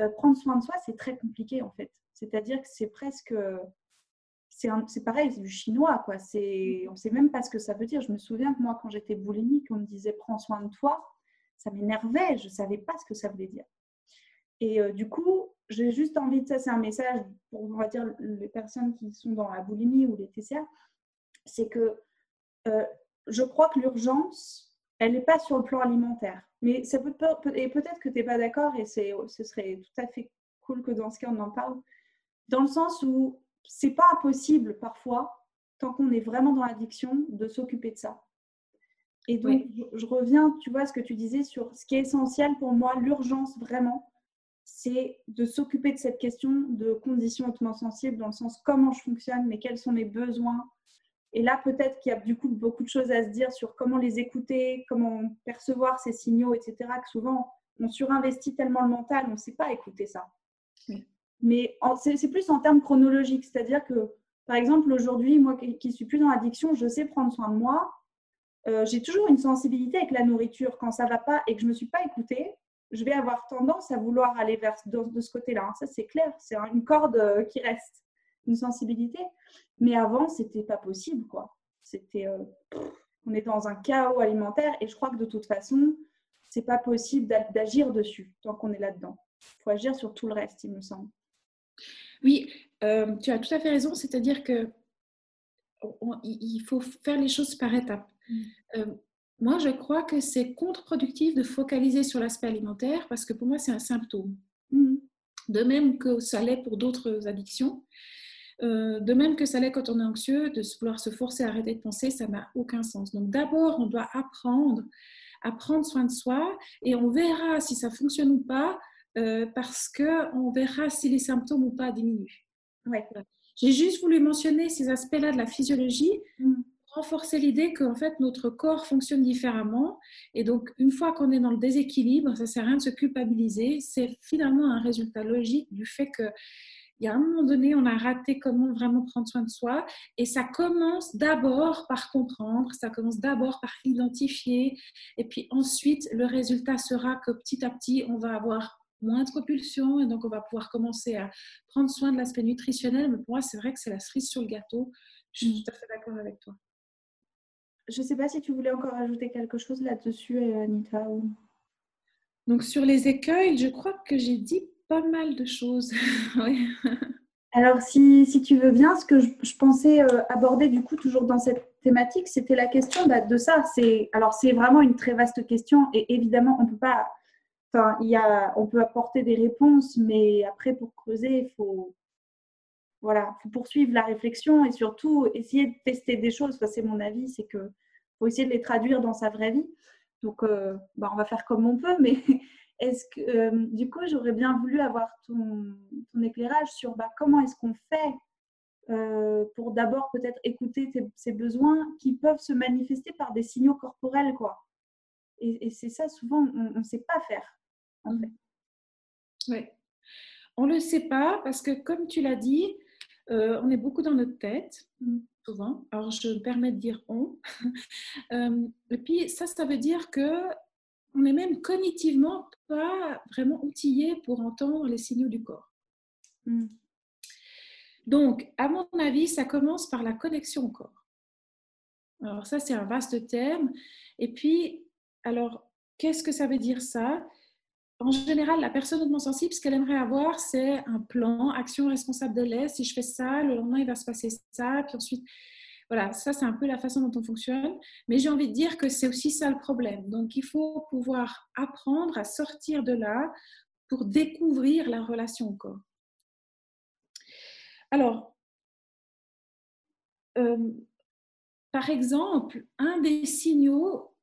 euh, prendre soin de soi, c'est très compliqué en fait. C'est-à-dire que c'est presque c'est pareil, c'est du chinois, quoi. On ne sait même pas ce que ça veut dire. Je me souviens que moi, quand j'étais boulimique, on me disait prends soin de toi. Ça m'énervait, je ne savais pas ce que ça voulait dire. Et euh, du coup, j'ai juste envie de ça, c'est un message pour, on va dire, les personnes qui sont dans la boulimie ou les TCA, c'est que euh, je crois que l'urgence, elle n'est pas sur le plan alimentaire. Mais ça peut, et peut-être que tu n'es pas d'accord, et ce serait tout à fait cool que dans ce cas, on en parle, dans le sens où c'est pas impossible parfois, tant qu'on est vraiment dans l'addiction, de s'occuper de ça. Et donc, je, reviens, tu vois, ce que tu disais sur ce qui est essentiel pour moi, l'urgence vraiment, c'est de s'occuper de cette question de conditions hautement sensibles, dans le sens comment je fonctionne, mais quels sont mes besoins. Et là, peut-être qu'il y a du coup beaucoup de choses à se dire sur comment les écouter, comment percevoir ces signaux, etc. Que souvent, on surinvestit tellement le mental, on ne sait pas écouter ça. Mais c'est plus en termes chronologiques, c'est-à-dire que, par exemple, aujourd'hui, moi qui suis plus dans l'addiction, je sais prendre soin de moi. Euh, j'ai toujours une sensibilité avec la nourriture. Quand ça ne va pas et que je ne me suis pas écoutée, je vais avoir tendance à vouloir aller vers de, ce côté-là. Ça, c'est clair. C'est une corde euh, qui reste, une sensibilité. Mais avant, c'était pas possible, quoi. C'était, euh, on est dans un chaos alimentaire et je crois que de toute façon, c'est pas possible d'agir dessus tant qu'on est là-dedans. Il faut agir sur tout le reste, il me semble.
Oui, euh, tu as tout à fait raison, c'est-à-dire que il faut faire les choses par étapes. Mm. Euh, moi, je crois que c'est contre-productif de focaliser sur l'aspect alimentaire parce que pour moi, c'est un symptôme. Mm. De même que ça l'est pour d'autres addictions. Euh, de même que ça l'est quand on est anxieux, de vouloir se forcer à arrêter de penser, ça n'a aucun sens. Donc d'abord, on doit apprendre à prendre soin de soi et on verra si ça fonctionne ou pas euh, parce qu'on verra si les symptômes ou pas diminuent. Ouais. J'ai juste voulu mentionner ces aspects-là de la physiologie, mm. renforcer l'idée qu'en fait notre corps fonctionne différemment. Et donc, une fois qu'on est dans le déséquilibre, ça ne sert à rien de se culpabiliser. C'est finalement un résultat logique du fait que il y a un moment donné, on a raté comment vraiment prendre soin de soi. Et ça commence d'abord par comprendre, ça commence d'abord par identifier. Et puis ensuite, le résultat sera que petit à petit, on va avoir moins de propulsion et donc on va pouvoir commencer à prendre soin de l'aspect nutritionnel. Mais pour moi, c'est vrai que c'est la cerise sur le gâteau. Je suis tout à fait d'accord avec toi.
Je ne sais pas si tu voulais encore ajouter quelque chose là-dessus, euh, Anita.
Donc sur les écueils, je crois que j'ai dit pas mal de choses.
Alors si, si, tu veux bien, ce que je, pensais euh, aborder du coup toujours dans cette thématique, c'était la question bah, de ça. C'est alors c'est vraiment une très vaste question et évidemment on peut pas. Enfin, il y a, on peut apporter des réponses, mais après pour creuser, il faut voilà, faut poursuivre la réflexion et surtout essayer de tester des choses. c'est mon avis, c'est que faut essayer de les traduire dans sa vraie vie. Donc, euh, bah, on va faire comme on peut, mais est-ce que, euh, du coup, j'aurais bien voulu avoir ton, éclairage sur bah, comment est-ce qu'on fait euh, pour d'abord peut-être écouter ces besoins qui peuvent se manifester par des signaux corporels, quoi. Et, c'est ça, souvent, on ne sait pas faire, en
mmh. fait. Oui. On ne le sait pas parce que, comme tu l'as dit, on est beaucoup dans notre tête. Mmh souvent. Alors, je me permets de dire on. Euh, et puis, ça, ça veut dire que on est même cognitivement pas vraiment outillé pour entendre les signaux du corps. Hmm. Donc, à mon avis, ça commence par la connexion au corps. Alors, ça, c'est un vaste terme. Et puis, alors, qu'est-ce que ça veut dire ça? En général, la personne hautement sensible, ce qu'elle aimerait avoir, c'est un plan, action responsable de l'aide. Si je fais ça, le lendemain, il va se passer ça. Puis ensuite, voilà, ça, c'est un peu la façon dont on fonctionne. Mais j'ai envie de dire que c'est aussi ça le problème. Donc, il faut pouvoir apprendre à sortir de là pour découvrir la relation au corps. Alors, euh, par exemple, un des signaux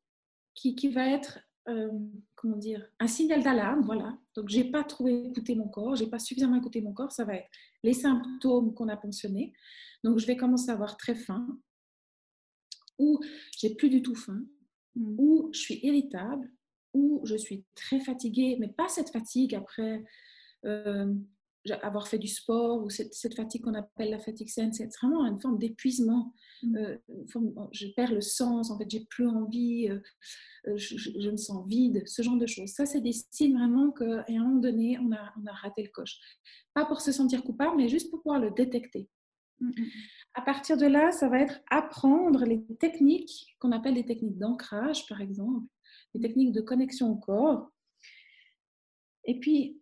qui va être euh, comment dire, un signal d'alarme, voilà. Donc, j'ai pas trouvé écouter mon corps, j'ai pas suffisamment écouté mon corps, ça va être les symptômes qu'on a mentionnés. Donc, je vais commencer à avoir très faim, ou j'ai plus du tout faim, hmm. ou je suis irritable, ou je suis très fatiguée, mais pas cette fatigue après euh, avoir fait du sport ou cette, fatigue qu'on appelle la fatigue saine, c'est vraiment une forme d'épuisement. Mm. Euh, je perds le sens, en fait, j'ai plus envie, euh, euh, je, me sens vide, ce genre de choses. Ça, c'est des signes vraiment qu'à un moment donné, on a, on a raté le coche. Pas pour se sentir coupable, mais juste pour pouvoir le détecter. Mm, mm, à partir de là, ça va être apprendre les techniques qu'on appelle des techniques d'ancrage, par exemple, les techniques de connexion au corps. Et puis,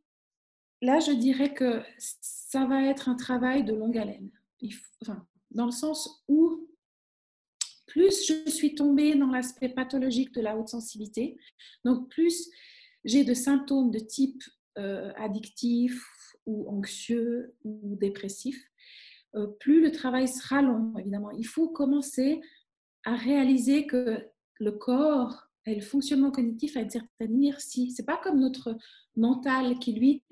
là, je dirais que ça va être un travail de longue haleine. dans le sens où plus je suis tombée dans l'aspect pathologique de la haute sensibilité, donc plus j'ai de symptômes de type euh, addictif ou anxieux ou dépressif, euh, plus le travail sera long, évidemment. Il faut commencer à réaliser que le corps le fonctionnement cognitif a une certaine inertie. C'est pas comme notre mental qui, lui,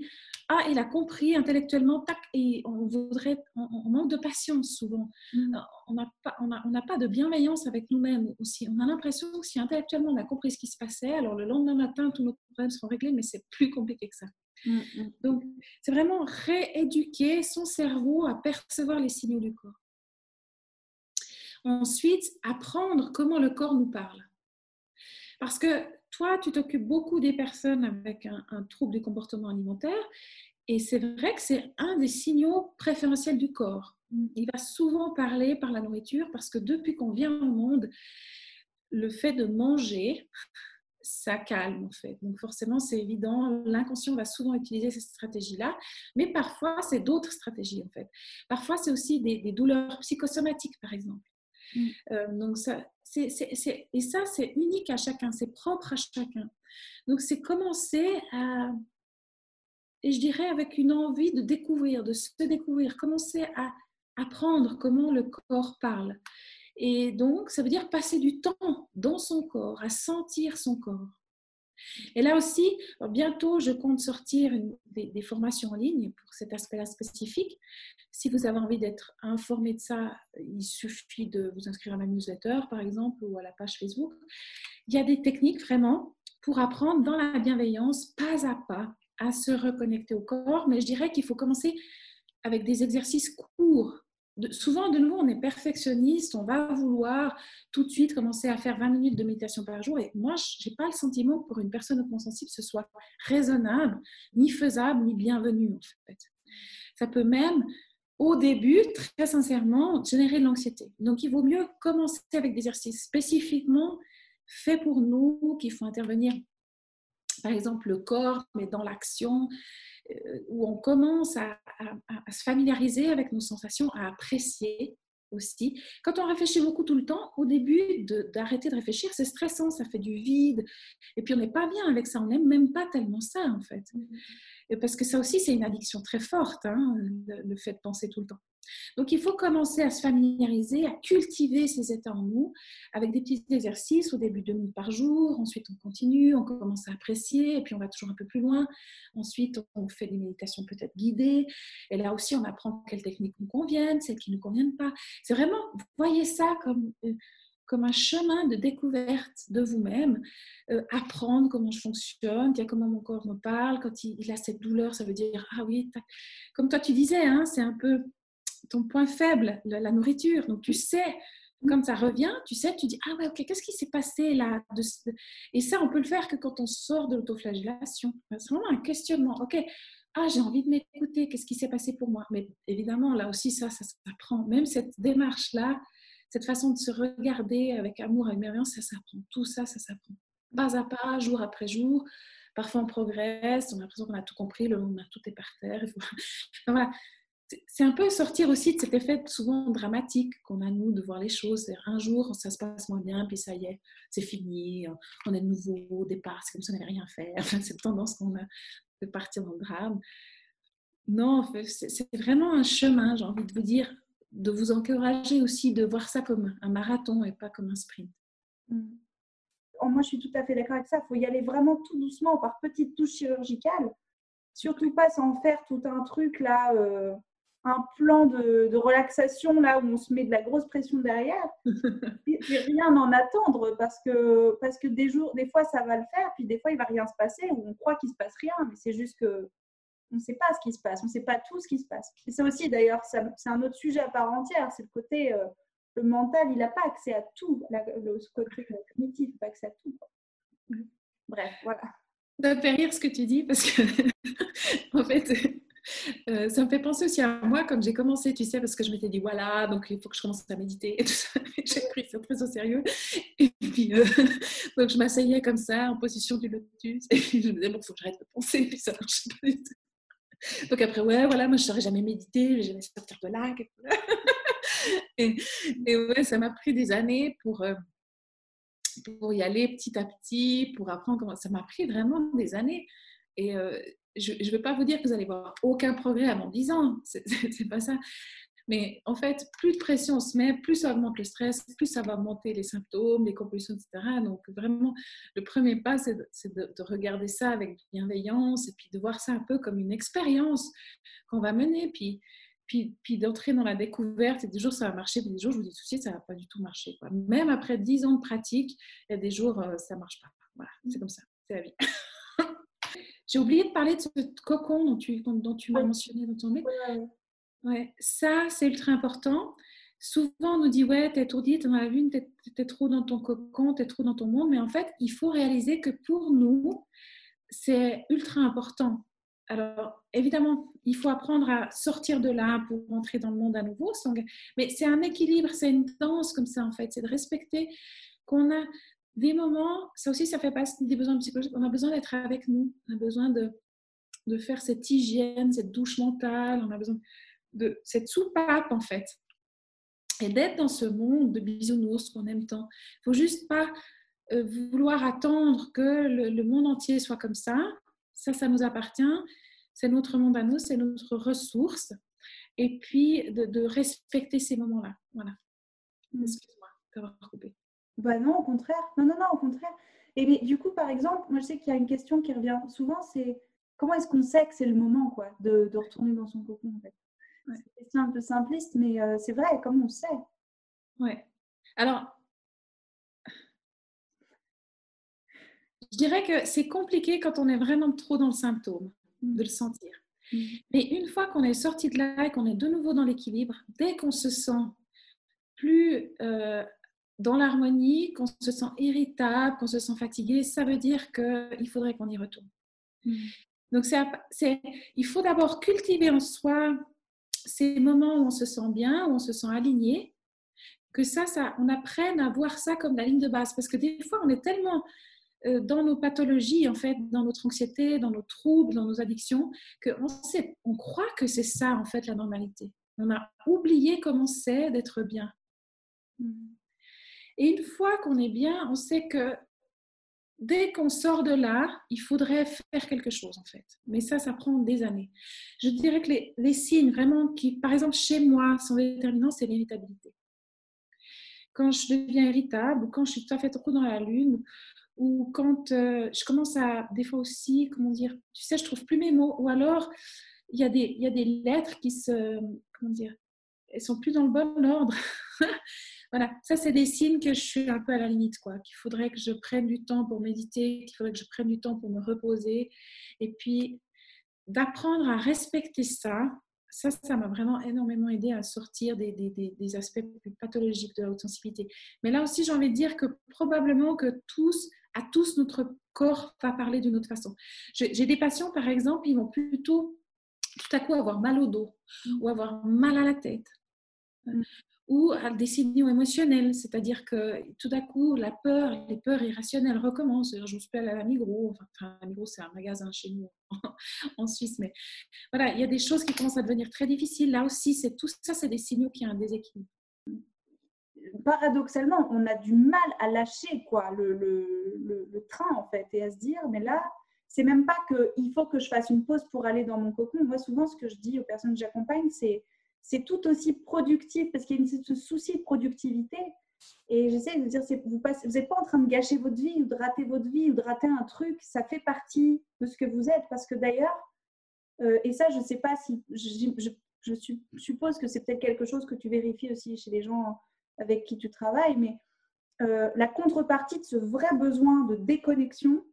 ah, il a compris intellectuellement, tac, et on voudrait, on, manque de patience souvent. Mm. Euh, on n'a pas, on a, on pas de bienveillance avec nous-mêmes aussi. On a l'impression que si intellectuellement on a compris ce qui se passait, alors le lendemain matin, tous nos problèmes seront réglés, mais c'est plus compliqué que ça. Mm, mm. Donc, c'est vraiment rééduquer son cerveau à percevoir les signaux du corps. Ensuite, apprendre comment le corps nous parle. Parce que toi, tu t'occupes beaucoup des personnes avec un, trouble du comportement alimentaire et c'est vrai que c'est un des signaux préférentiels du corps. Il va souvent parler par la nourriture parce que depuis qu'on vient au monde, le fait de manger, ça calme en fait. Donc forcément, c'est évident, l'inconscient va souvent utiliser cette stratégie-là, mais parfois, c'est d'autres stratégies en fait. Parfois, c'est aussi des douleurs psychosomatiques, par exemple. Mm. Euh, donc ça, c'est, et ça, c'est unique à chacun, c'est propre à chacun. Donc c'est commencer à, et je dirais avec une envie de découvrir, de se découvrir, commencer à apprendre comment le corps parle. Et donc, ça veut dire passer du temps dans son corps, à sentir son corps. Et là aussi, bientôt, je compte sortir des, formations en ligne pour cet aspect-là spécifique. Si vous avez envie d'être informé de ça, il suffit de vous inscrire à ma newsletter, par exemple, ou à la page Facebook. Il y a des techniques vraiment pour apprendre dans la bienveillance, pas à pas, à se reconnecter au corps. Mais je dirais qu'il faut commencer avec des exercices courts souvent, de nouveau, on est perfectionniste, on va vouloir tout de suite commencer à faire 20 minutes de méditation par jour. Et moi, je n'ai pas le sentiment que pour une personne hautement sensible, ce soit raisonnable, ni faisable, ni bienvenu, en fait. Ça peut même, au début, très sincèrement, générer de l'anxiété. Donc, il vaut mieux commencer avec des exercices spécifiquement faits pour nous, qui font intervenir par exemple le corps, mais dans l'action, où on commence à, se familiariser avec nos sensations, à apprécier aussi. Quand on réfléchit beaucoup tout le temps, au début d'arrêter de, réfléchir, c'est stressant, ça fait du vide. Et puis on n'est pas bien avec ça, on n'aime même pas tellement ça en fait. Mm-hmm. parce que ça aussi, c'est une addiction très forte, hein, le fait de penser tout le temps. Donc, il faut commencer à se familiariser, à cultiver ces états en nous avec des petits exercices au début de minutes par jour. Ensuite, on continue, on commence à apprécier et puis on va toujours un peu plus loin. Ensuite, on fait des méditations peut-être guidées. Et là aussi, on apprend quelles techniques nous conviennent, celles qui ne nous conviennent pas. C'est vraiment, voyez ça comme, euh, comme un chemin de découverte de vous-même. Euh, apprendre comment je fonctionne, comment mon corps me parle. Quand il, il, a cette douleur, ça veut dire, ah oui, comme toi tu disais, hein, c'est un peu ton point faible, la, nourriture. Donc tu sais, quand ça revient, tu sais, tu dis ah ouais ok, qu'est-ce qui s'est passé là Et ça, on peut le faire que quand on sort de l'autoflagellation. C'est vraiment un questionnement. Ok, ah j'ai envie de m'écouter. Qu'est-ce qui s'est passé pour moi? Mais évidemment, là aussi, ça, ça s'apprend. Même cette démarche là, cette façon de se regarder avec amour, avec bienveillance, ça s'apprend. Tout ça, ça s'apprend. Pas à pas, jour après jour. Parfois, on progresse, on a l'impression qu'on a tout compris, le monde, tout est par terre. voilà c'est un peu sortir aussi de cet effet souvent dramatique qu'on a, nous, de voir les choses. Un jour, ça se passe moins bien, puis ça y est, c'est fini, on est de nouveau au départ, c'est comme si on n'avait rien fait. Enfin, cette tendance qu'on a de partir dans le drame. Non, c'est vraiment un chemin, j'ai envie de vous dire, de vous encourager aussi de voir ça comme un marathon et pas comme un sprint.
Mmh. Oh, moi, je suis tout à fait d'accord avec ça. Il faut y aller vraiment tout doucement, par petites touches chirurgicales. Surtout pas sans faire tout un truc là. Euh, un plan de, relaxation là où on se met de la grosse pression derrière et, rien en attendre parce que, parce que des, jours, des fois ça va le faire, puis des fois il va rien se passer ou on croit qu'il se passe rien, mais c'est juste que on ne sait pas ce qui se passe, on ne sait pas tout ce qui se passe. Et ça aussi d'ailleurs, c'est un autre sujet à part entière, c'est le côté, euh, le mental, il n'a pas accès à tout, le côté cognitif, n'a pas accès à tout. Bref, voilà.
Ça me fait rire ce que tu dis parce que, en fait, euh, ça me fait penser aussi à moi, comme j'ai commencé, tu sais, parce que je m'étais dit, voilà, donc il faut que je commence à méditer et tout ça. J'ai pris ça très au sérieux. Et puis, euh, donc je m'asseyais comme ça, en position du lotus. Et puis je me disais, bon, il faut que j'arrête de penser. Et puis ça marche pas du tout. Donc après, ouais, voilà, moi je ne saurais jamais méditer, je vais jamais sortir de là. Et, et ouais, ça m'a pris des années pour, euh, pour y aller petit à petit, pour apprendre comment. Ça m'a pris vraiment des années. Et, je ne vais pas vous dire que vous allez voir aucun progrès avant 10 ans, c'est pas ça. Mais en fait, plus de pression on se met, plus ça augmente le stress, plus ça va augmenter les symptômes, les compulsions, etc. Donc vraiment, le premier pas, c'est de, regarder ça avec bienveillance et puis de voir ça un peu comme une expérience qu'on va mener, puis, puis, puis d'entrer dans la découverte. Et des jours, ça va marcher, puis des jours, je vous dis suite, ça ne va pas du tout marcher. Même après 10 ans de pratique, il y a des jours, euh, ça ne marche pas. Voilà, c'est comme ça, c'est la vie. J'ai oublié de parler de ce cocon dont tu, dont tu m'as mentionné dans ton Ouais, ça, c'est ultra important. Souvent, on nous dit Ouais, t'es étourdi, t'es dans la lune, t'es es trop dans ton cocon, t'es trop dans ton monde. Mais en fait, il faut réaliser que pour nous, c'est ultra important. Alors, évidemment, il faut apprendre à sortir de là pour rentrer dans le monde à nouveau. Mais c'est un équilibre, c'est une danse comme ça, en fait. C'est de respecter qu'on a des moments, ça aussi, ça fait partie des besoins psychologiques. On a besoin d'être avec nous. On a besoin de, de faire cette hygiène, cette douche mentale. On a besoin de cette soupape, en fait. Et d'être dans ce monde de bisounours qu'on aime tant. Il faut juste pas euh, vouloir attendre que le, monde entier soit comme ça. Ça, ça nous appartient. C'est notre monde à nous, c'est notre ressource. Et puis, de, de respecter ces moments-là. Voilà. Mmh. Excuse-moi d'avoir coupé.
Bah non, au contraire. Non, non, non, au contraire. Et du coup, par exemple, moi je sais qu'il y a une question qui revient souvent, c'est comment est-ce qu'on sait que c'est le moment quoi, de, de, retourner dans son cocon en fait? C'est une question un peu simpliste, mais euh, c'est vrai, comment on sait?
Ouais. Alors, je dirais que c'est compliqué quand on est vraiment trop dans le symptôme mmh. de le sentir. Mmh. Mais une fois qu'on est sorti de là et qu'on est de nouveau dans l'équilibre, dès qu'on se sent plus euh, dans l'harmonie, qu'on se sent irritable, qu'on se sent fatigué, ça veut dire qu'il faudrait qu'on y retourne. Mm. Donc, il faut d'abord cultiver en soi ces moments où on se sent bien, où on se sent aligné, que ça, ça, on apprenne à voir ça comme la ligne de base. Parce que des fois, on est tellement euh, dans nos pathologies, en fait, dans notre anxiété, dans nos troubles, dans nos addictions, qu'on on croit que c'est ça, en fait, la normalité. On a oublié comment c'est d'être bien. Et une fois qu'on est bien, on sait que dès qu'on sort de là, il faudrait faire quelque chose en fait. Mais ça, ça prend des années. Je dirais que les, signes vraiment qui, par exemple, chez moi, sont déterminants, c'est l'irritabilité. Quand je deviens irritable, ou quand je suis tout à fait trop dans la lune, ou quand euh, je commence à, des fois aussi, comment dire, tu sais, je trouve plus mes mots, ou alors il y a des, y a des lettres qui se, comment dire, elles sont plus dans le bon ordre. voilà, ça c'est des signes que je suis un peu à la limite, quoi. Qu'il faudrait que je prenne du temps pour méditer, qu'il faudrait que je prenne du temps pour me reposer, et puis d'apprendre à respecter ça. Ça, ça m'a vraiment énormément aidé à sortir des, aspects pathologiques de la haute sensibilité. Mais là aussi, j'ai envie de dire que probablement que tous, à tous, notre corps va parler d'une autre façon. J'ai des patients, par exemple, ils vont plutôt tout à coup avoir mal au dos ou avoir mal à la tête. Ou à des signaux émotionnels, c'est-à-dire que tout à coup la peur, les peurs irrationnelles recommencent. Je me à la Migros, enfin la Migros c'est un magasin chez nous en Suisse, mais voilà, il y a des choses qui commencent à devenir très difficiles. Là aussi, c'est tout ça, c'est des signaux qui ont un déséquilibre.
Paradoxalement, on a du mal à lâcher quoi le train en fait et à se dire mais là c'est même pas qu'il faut que je fasse une pause pour aller dans mon cocon. Moi, souvent, ce que je dis aux personnes que j'accompagne, c'est c'est tout aussi productif parce qu'il y a ce souci de productivité. Et j'essaie de dire, vous n'êtes pas en train de gâcher votre vie ou de rater votre vie ou de rater un truc. Ça fait partie de ce que vous êtes. Parce que d'ailleurs, euh, et ça, je ne sais pas si, je, suppose que c'est peut-être quelque chose que tu vérifies aussi chez les gens avec qui tu travailles, mais euh, la contrepartie de ce vrai besoin de déconnexion,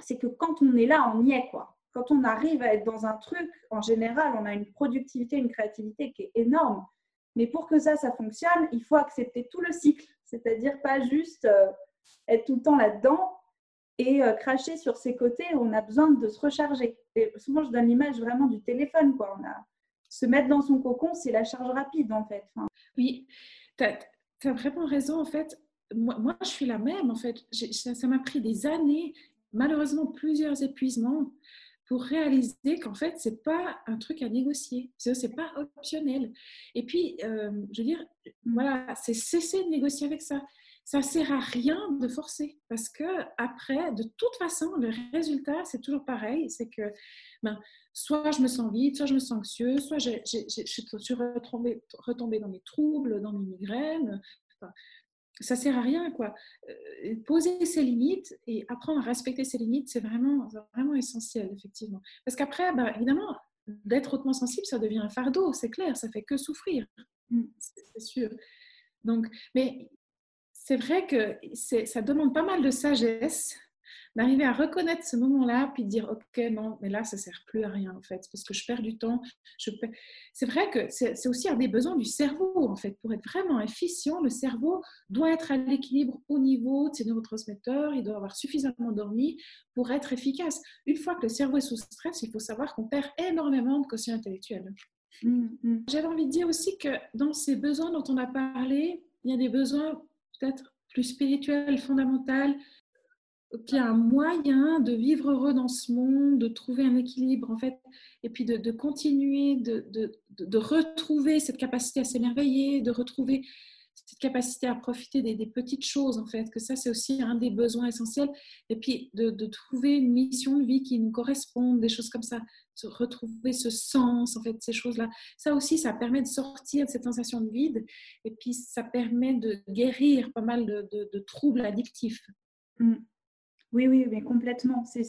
c'est que quand on est là, on y est, quoi. Quand on arrive à être dans un truc, en général, on a une productivité, une créativité qui est énorme. Mais pour que ça, ça fonctionne, il faut accepter tout le cycle. C'est-à-dire pas juste euh, être tout le temps là-dedans et euh, cracher sur ses côtés. On a besoin de se recharger. Et souvent, je donne l'image vraiment du téléphone, quoi. On a, se mettre dans son cocon, c'est la charge rapide, en fait.
oui, tu as, vraiment raison, en fait. Moi, moi, je suis la même, en fait. Ça m'a pris des années malheureusement plusieurs épuisements pour réaliser qu'en fait, c'est pas un truc à négocier, c'est pas optionnel. Et puis, euh, je veux dire, voilà, c'est cesser de négocier avec ça. Ça sert à rien de forcer parce que après, de toute façon, le résultat, c'est toujours pareil, c'est que ben, soit je me sens vide, soit je me sens anxieux, soit je suis retombée, retombée, dans mes troubles, dans mes migraines. Ça sert à rien quoi. Euh, poser ses limites et apprendre à respecter ses limites, c'est vraiment, vraiment essentiel effectivement. Parce qu'après, bah, évidemment, d'être hautement sensible, ça devient un fardeau, c'est clair, ça fait que souffrir, mm. c'est sûr. Donc, mais c'est vrai que ça demande pas mal de sagesse d'arriver à reconnaître ce moment-là, puis de dire, OK, non, mais là, ça ne sert plus à rien, en fait, parce que je perds du temps. Je... C'est vrai que c'est aussi un des besoins du cerveau, en fait. Pour être vraiment efficient, le cerveau doit être à l'équilibre au niveau de ses neurotransmetteurs, il doit avoir suffisamment dormi pour être efficace. Une fois que le cerveau est sous stress, il faut savoir qu'on perd énormément de quotient intellectuel. Mmh, mmh. J'avais envie de dire aussi que dans ces besoins dont on a parlé, il y a des besoins peut-être plus spirituels, fondamentaux, qu'il y a un moyen de vivre heureux dans ce monde, de trouver un équilibre en fait, et puis de, continuer, de, de, de, retrouver cette capacité à s'émerveiller, de retrouver cette capacité à profiter des, des, petites choses en fait, que ça c'est aussi un des besoins essentiels, et puis de, trouver une mission de vie qui nous corresponde, des choses comme ça, se retrouver ce sens en fait, ces choses-là. Ça aussi, ça permet de sortir de cette sensation de vide, et puis ça permet de guérir pas mal de, troubles addictifs.
Mmh. Oui, oui, mais complètement. C'est.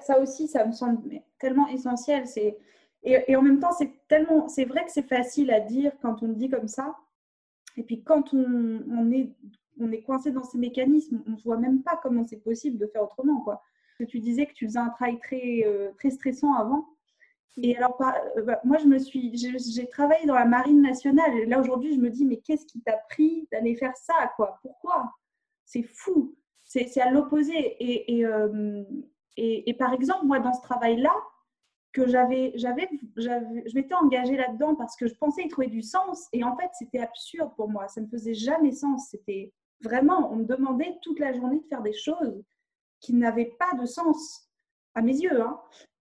Ça aussi, ça me semble tellement essentiel. Et, et, en même temps, c'est tellement, c'est vrai que c'est facile à dire quand on le dit comme ça. Et puis quand on, on est, on est coincé dans ces mécanismes, on ne voit même pas comment c'est possible de faire autrement. Quoi. Tu disais que tu faisais un travail très, euh, très stressant avant. Et alors, euh, bah, moi, je me suis, j'ai travaillé dans la marine nationale. Et là, aujourd'hui, je me dis, mais qu'est-ce qui t'a pris d'aller faire ça quoi? Pourquoi? C'est fou c'est à l'opposé. Euh, et, et, par exemple, moi, dans ce travail-là, que j'avais, j'avais, je m'étais engagée là-dedans parce que je pensais y trouver du sens. Et en fait, c'était absurde pour moi. Ça ne faisait jamais sens. C'était vraiment, on me demandait toute la journée de faire des choses qui n'avaient pas de sens à mes yeux. Hein.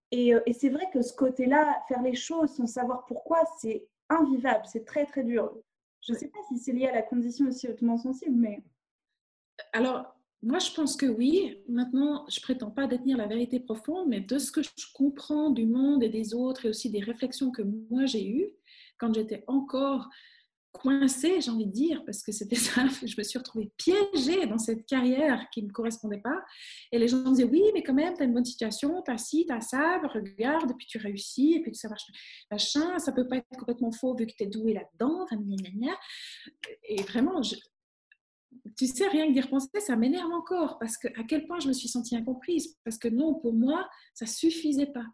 Et, et c'est vrai que ce côté-là, faire les choses sans savoir pourquoi, c'est invivable, c'est très très dur. Je ne sais pas si c'est lié à la condition aussi hautement sensible, mais...
Alors, moi, je pense que oui. Maintenant, je prétends pas détenir la vérité profonde, mais de ce que je comprends du monde et des autres et aussi des réflexions que moi j'ai eues quand j'étais encore coincée, j'ai envie de dire, parce que c'était ça, je me suis retrouvée piégée dans cette carrière qui ne me correspondait pas. Et les gens me disaient, oui, mais quand même, tu as une bonne situation, tu as ci, tu as ça, regarde, et puis tu réussis, et puis ça marche, machin, ça peut pas être complètement faux vu que tu es douée là-dedans, et vraiment, je, tu sais, rien que d'y repenser, ça m'énerve encore parce que à quel point je me suis sentie incomprise. Parce que non, pour moi, ça suffisait pas.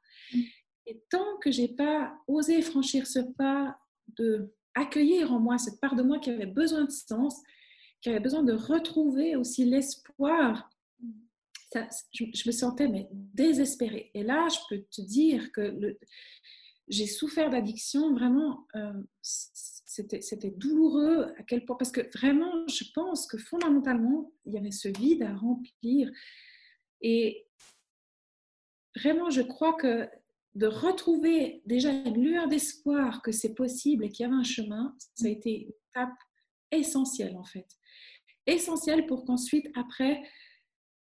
Et tant que j'ai pas osé franchir ce pas de accueillir en moi cette part de moi qui avait besoin de sens, qui avait besoin de retrouver aussi l'espoir, je, me sentais mais désespérée. Et là, je peux te dire que j'ai souffert d'addiction, vraiment, euh, c'était douloureux à quel point, parce que vraiment, je pense que fondamentalement, il y avait ce vide à remplir. Et vraiment, je crois que de retrouver déjà une lueur d'espoir que c'est possible et qu'il y avait un chemin, ça a été une étape essentielle en fait. Essentielle pour qu'ensuite, après,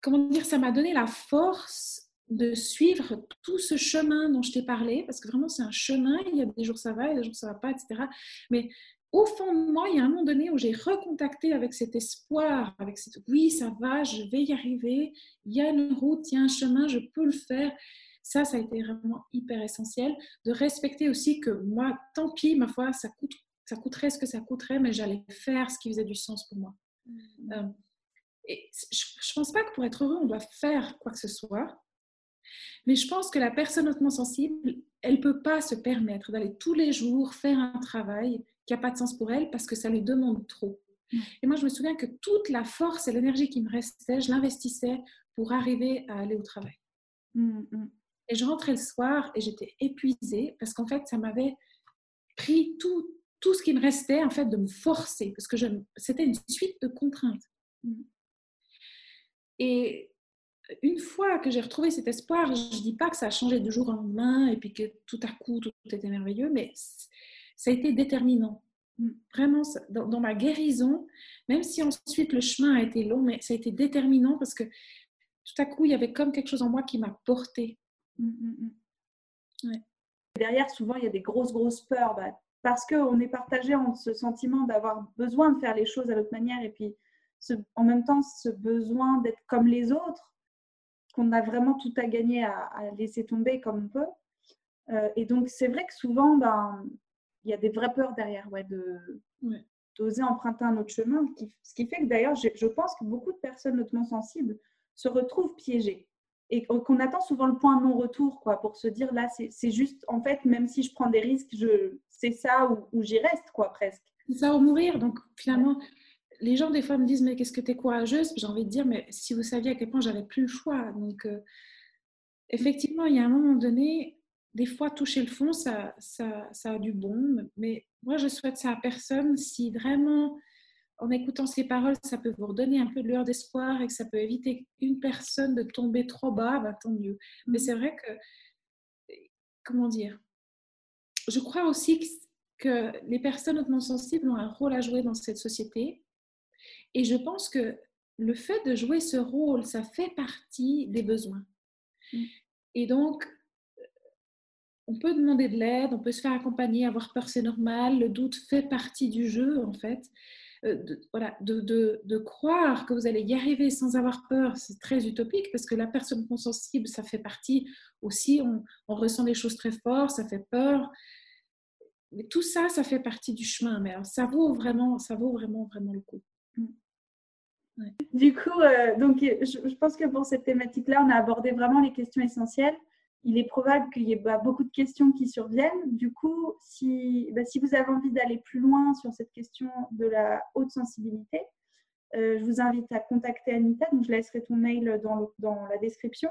comment dire, ça m'a donné la force de suivre tout ce chemin dont je t'ai parlé, parce que vraiment c'est un chemin, il y a des jours ça va, il y a des jours ça va pas, etc. Mais au fond de moi, il y a un moment donné où j'ai recontacté avec cet espoir, avec cette oui, ça va, je vais y arriver, il y a une route, il y a un chemin, je peux le faire. Ça, ça a été vraiment hyper essentiel. De respecter aussi que moi, tant pis, ma foi, ça, coûte, ça coûterait ce que ça coûterait, mais j'allais faire ce qui faisait du sens pour moi. Mmh. Euh, et je ne pense pas que pour être heureux, on doit faire quoi que ce soit. Mais je pense que la personne hautement sensible, elle ne peut pas se permettre d'aller tous les jours faire un travail qui n'a pas de sens pour elle parce que ça lui demande trop. Mm. Et moi, je me souviens que toute la force et l'énergie qui me restait, je l'investissais pour arriver à aller au travail. Mm, mm. Et je rentrais le soir et j'étais épuisée parce qu'en fait, ça m'avait pris tout, tout ce qui me restait en fait de me forcer parce que c'était une suite de contraintes. Et une fois que j'ai retrouvé cet espoir, je ne dis pas que ça a changé de jour au lendemain et puis que tout à coup tout était merveilleux, mais ça a été déterminant. Vraiment, dans, ma guérison, même si ensuite le chemin a été long, mais ça a été déterminant parce que tout à coup, il y avait comme quelque chose en moi qui m'a porté. Mmh, mmh,
mmh. Derrière, souvent, il y a des grosses, grosses peurs bah, parce qu'on est partagé entre ce sentiment d'avoir besoin de faire les choses à l'autre manière et puis en même temps ce besoin d'être comme les autres qu'on a vraiment tout à gagner à, laisser tomber comme on peut. Euh, et donc, c'est vrai que souvent, ben, il y a des vraies peurs derrière, ouais, de, d'oser emprunter un autre chemin. Ce qui fait que d'ailleurs, je, pense que beaucoup de personnes hautement sensibles se retrouvent piégées et qu'on attend souvent le point non-retour quoi, pour se dire là, c'est, juste, en fait, même si je prends des risques, je, c'est ça où, j'y reste, quoi, presque.
C'est ça ou mourir. Donc, finalement, les gens, des fois, me disent Mais qu'est-ce que tu es courageuse? J'ai envie de dire Mais si vous saviez à quel point j'avais plus le choix. Donc, euh, effectivement, il y a un moment donné, des fois, toucher le fond, ça, ça, ça, a du bon. Mais moi, je souhaite ça à personne. Si vraiment, en écoutant ces paroles, ça peut vous redonner un peu de lueur d'espoir et que ça peut éviter une personne de tomber trop bas, bah, tant mieux. Mais mmh. c'est vrai que, comment dire? Je crois aussi que, que les personnes hautement sensibles ont un rôle à jouer dans cette société et je pense que le fait de jouer ce rôle, ça fait partie des besoins. Mmh. Et donc, on peut demander de l'aide, on peut se faire accompagner, avoir peur, c'est normal. Le doute fait partie du jeu, en fait. Euh, de, voilà, de, de, croire que vous allez y arriver sans avoir peur, c'est très utopique parce que la personne sensible, ça fait partie aussi, on, on, ressent des choses très fortes, ça fait peur. Mais tout ça, ça fait partie du chemin. Mais alors, ça vaut vraiment, ça vaut vraiment, vraiment le coup.
Du coup, euh, donc, je, pense que pour cette thématique-là, on a abordé vraiment les questions essentielles. Il est probable qu'il y ait bah, beaucoup de questions qui surviennent. Du coup, si, bah, si vous avez envie d'aller plus loin sur cette question de la haute sensibilité, euh, je vous invite à contacter Anita. Donc, je laisserai ton mail dans, dans la description.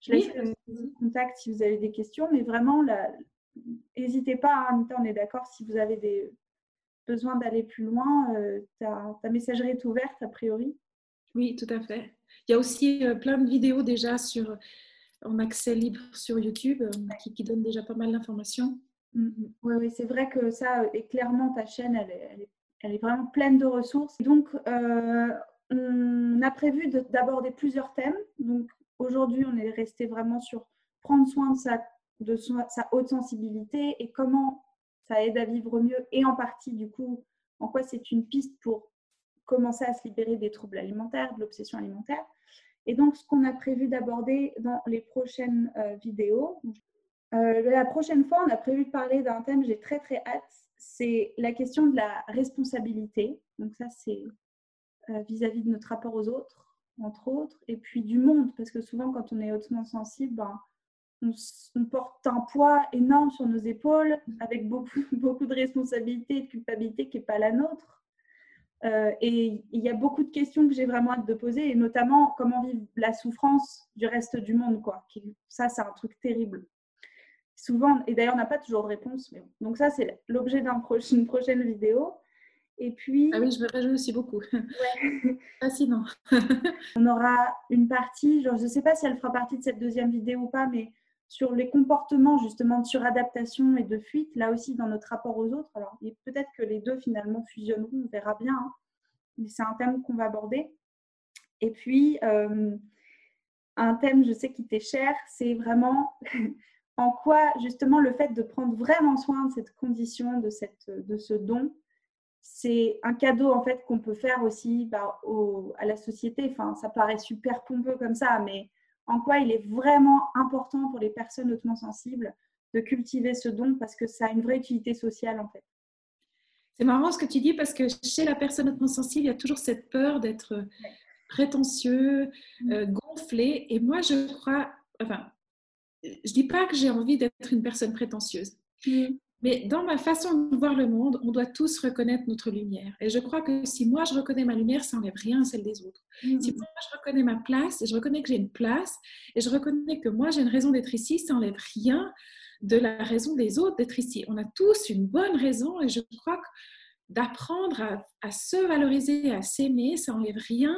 Je laisserai oui. contact si vous avez des questions. Mais vraiment, n'hésitez pas, hein, Anita, on est d'accord, si vous avez des, besoin d'aller plus loin, euh, ta, messagerie est ouverte a priori
Oui, tout à fait. Il y a aussi plein de vidéos déjà sur, en accès libre sur YouTube qui, qui donnent déjà pas mal d'informations.
Oui, mm, mm. oui c'est vrai que ça, et clairement, ta chaîne, elle est, elle est, vraiment pleine de ressources. Donc, on a prévu d'aborder plusieurs thèmes. Donc, aujourd'hui, on est resté vraiment sur prendre soin de sa, de sa haute sensibilité et comment ça aide à vivre mieux et en partie, du coup, en quoi c'est une piste pour commencer à se libérer des troubles alimentaires, de l'obsession alimentaire. Et donc, ce qu'on a prévu d'aborder dans les prochaines euh, vidéos, euh, la prochaine fois, on a prévu de parler d'un thème, j'ai très très hâte, c'est la question de la responsabilité. Donc ça, c'est euh, vis-à-vis de notre rapport aux autres, entre autres, et puis du monde, parce que souvent, quand on est hautement sensible, ben, on, porte un poids énorme sur nos épaules, avec beaucoup, beaucoup de responsabilités et de culpabilité qui n'est pas la nôtre. Euh, et il y a beaucoup de questions que j'ai vraiment hâte de poser, et notamment comment vivre la souffrance du reste du monde. Quoi. Ça, c'est un truc terrible. Souvent, et d'ailleurs, on n'a pas toujours de réponse. Mais Donc ça, c'est l'objet d'une prochaine vidéo. Et puis...
Ah oui, je me réjouis aussi beaucoup. Ouais. Fascinant.
on aura une partie, genre, je ne sais pas si elle fera partie de cette deuxième vidéo ou pas, mais sur les comportements justement de suradaptation et de fuite, là aussi dans notre rapport aux autres. Alors, peut-être que les deux finalement fusionneront, on verra bien, hein. mais c'est un thème qu'on va aborder. Et puis, euh, un thème, je sais qui t'est cher, c'est vraiment en quoi justement le fait de prendre vraiment soin de cette condition, de, cette, de ce don, c'est un cadeau en fait qu'on peut faire aussi bah, à la société. Enfin, ça paraît super pompeux comme ça, mais en quoi il est vraiment important pour les personnes hautement sensibles de cultiver ce don parce que ça a une vraie utilité sociale en fait.
C'est marrant ce que tu dis parce que chez la personne hautement sensible, il y a toujours cette peur d'être prétentieux, mm. euh, gonflé. Et moi, je crois, enfin, je dis pas que j'ai envie d'être une personne prétentieuse. Mm. Mais dans ma façon de voir le monde, on doit tous reconnaître notre lumière. Et je crois que si moi je reconnais ma lumière, ça n'enlève rien à celle des autres. Mm-hmm. Si moi je reconnais ma place, et je reconnais que j'ai une place, et je reconnais que moi j'ai une raison d'être ici, ça n'enlève rien de la raison des autres d'être ici. On a tous une bonne raison, et je crois que d'apprendre à, à, se valoriser, à s'aimer, ça n'enlève rien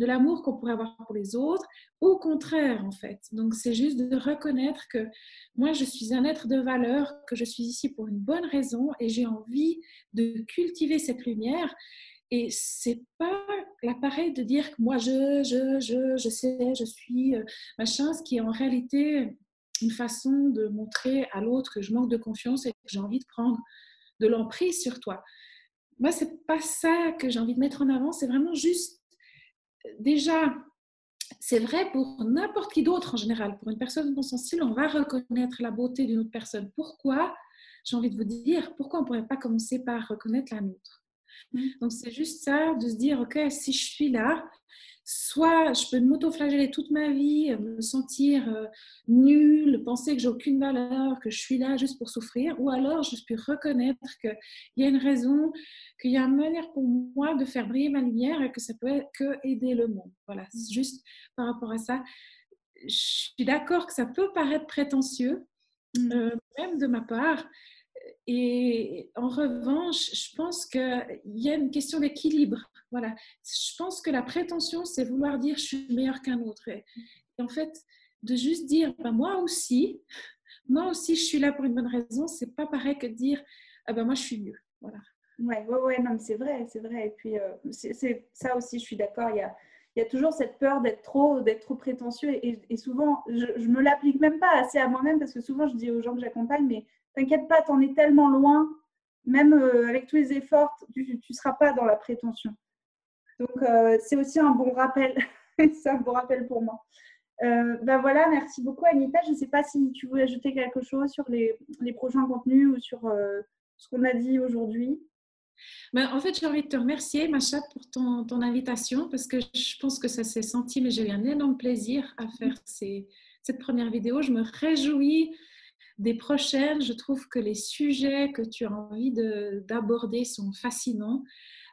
de l'amour qu'on pourrait avoir pour les autres. Au contraire, en fait. Donc, c'est juste de reconnaître que moi, je suis un être de valeur, que je suis ici pour une bonne raison et j'ai envie de cultiver cette lumière. Et c'est pas l'appareil de dire que moi, je, je, je, je sais, je suis euh, machin, ce qui est en réalité une façon de montrer à l'autre que je manque de confiance et que j'ai envie de prendre de l'emprise sur toi. Moi, c'est pas ça que j'ai envie de mettre en avant, c'est vraiment juste déjà, c'est vrai pour n'importe qui d'autre en général. Pour une personne non sensible, on va reconnaître la beauté d'une autre personne. Pourquoi J'ai envie de vous dire, pourquoi on ne pourrait pas commencer par reconnaître la nôtre? Mmh. Donc c'est juste ça, de se dire, ok, si je suis là, soit je peux m'auto-flageller toute ma vie, me sentir euh, nulle, penser que j'ai aucune valeur, que je suis là juste pour souffrir, ou alors je peux reconnaître qu'il y a une raison, qu'il y a une manière pour moi de faire briller ma lumière et que ça peut être que aider le monde. Voilà, juste par rapport à ça. Je suis d'accord que ça peut paraître prétentieux, mmh. euh, même de ma part, et en revanche, je pense qu'il y a une question d'équilibre. Voilà. Je pense que la prétention, c'est vouloir dire je suis meilleur qu'un autre. Et, en fait, de juste dire bah, moi aussi, moi aussi, je suis là pour une bonne raison, c'est pas pareil que de dire ah ben moi, je suis mieux. Voilà.
Ouais, ouais, ouais, non, c'est vrai, c'est vrai. Et puis, euh, ça aussi, je suis d'accord. Il y a, y a toujours cette peur d'être trop, prétentieux. Et, souvent, je, je me l'applique même pas assez à moi-même parce que souvent, je dis aux gens que j'accompagne, mais T'inquiète pas, tu en es tellement loin, même euh, avec tous les efforts, tu ne seras pas dans la prétention. Donc, euh, c'est aussi un bon rappel. c'est un bon rappel pour moi. Euh, ben voilà, merci beaucoup Anita. Je ne sais pas si tu voulais ajouter quelque chose sur les, prochains contenus ou sur ce qu'on a dit aujourd'hui.
Ben, en fait, j'ai envie de te remercier, Macha, pour ton, invitation, parce que je pense que ça s'est senti, mais j'ai eu un énorme plaisir à faire cette première vidéo. Je me réjouis des prochaines, je trouve que les sujets que tu as envie d'aborder sont fascinants.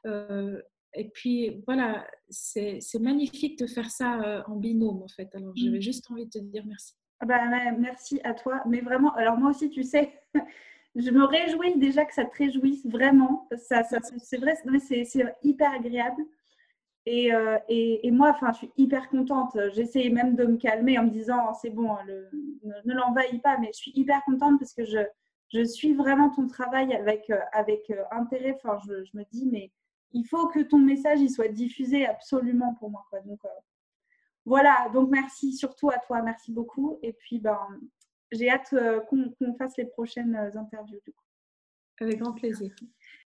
Euh, et puis voilà, c'est magnifique de faire ça euh, en binôme en fait. Alors j'avais mm. juste envie de te dire merci.
Ah bah, merci à toi. Mais vraiment, alors moi aussi, tu sais, je me réjouis déjà que ça te réjouisse vraiment. Ça, ça c'est vrai, c'est hyper agréable. Et, et, moi, enfin, je suis hyper contente. J'essayais même de me calmer en me disant, c'est bon, le, ne, l'envahis pas, mais je suis hyper contente parce que je, je suis vraiment ton travail avec, avec intérêt. Enfin, je, je, me dis, mais il faut que ton message il soit diffusé absolument pour moi. Donc, voilà, donc merci surtout à toi, merci beaucoup. Et puis, ben, j'ai hâte qu'on fasse les prochaines interviews.
Avec grand plaisir.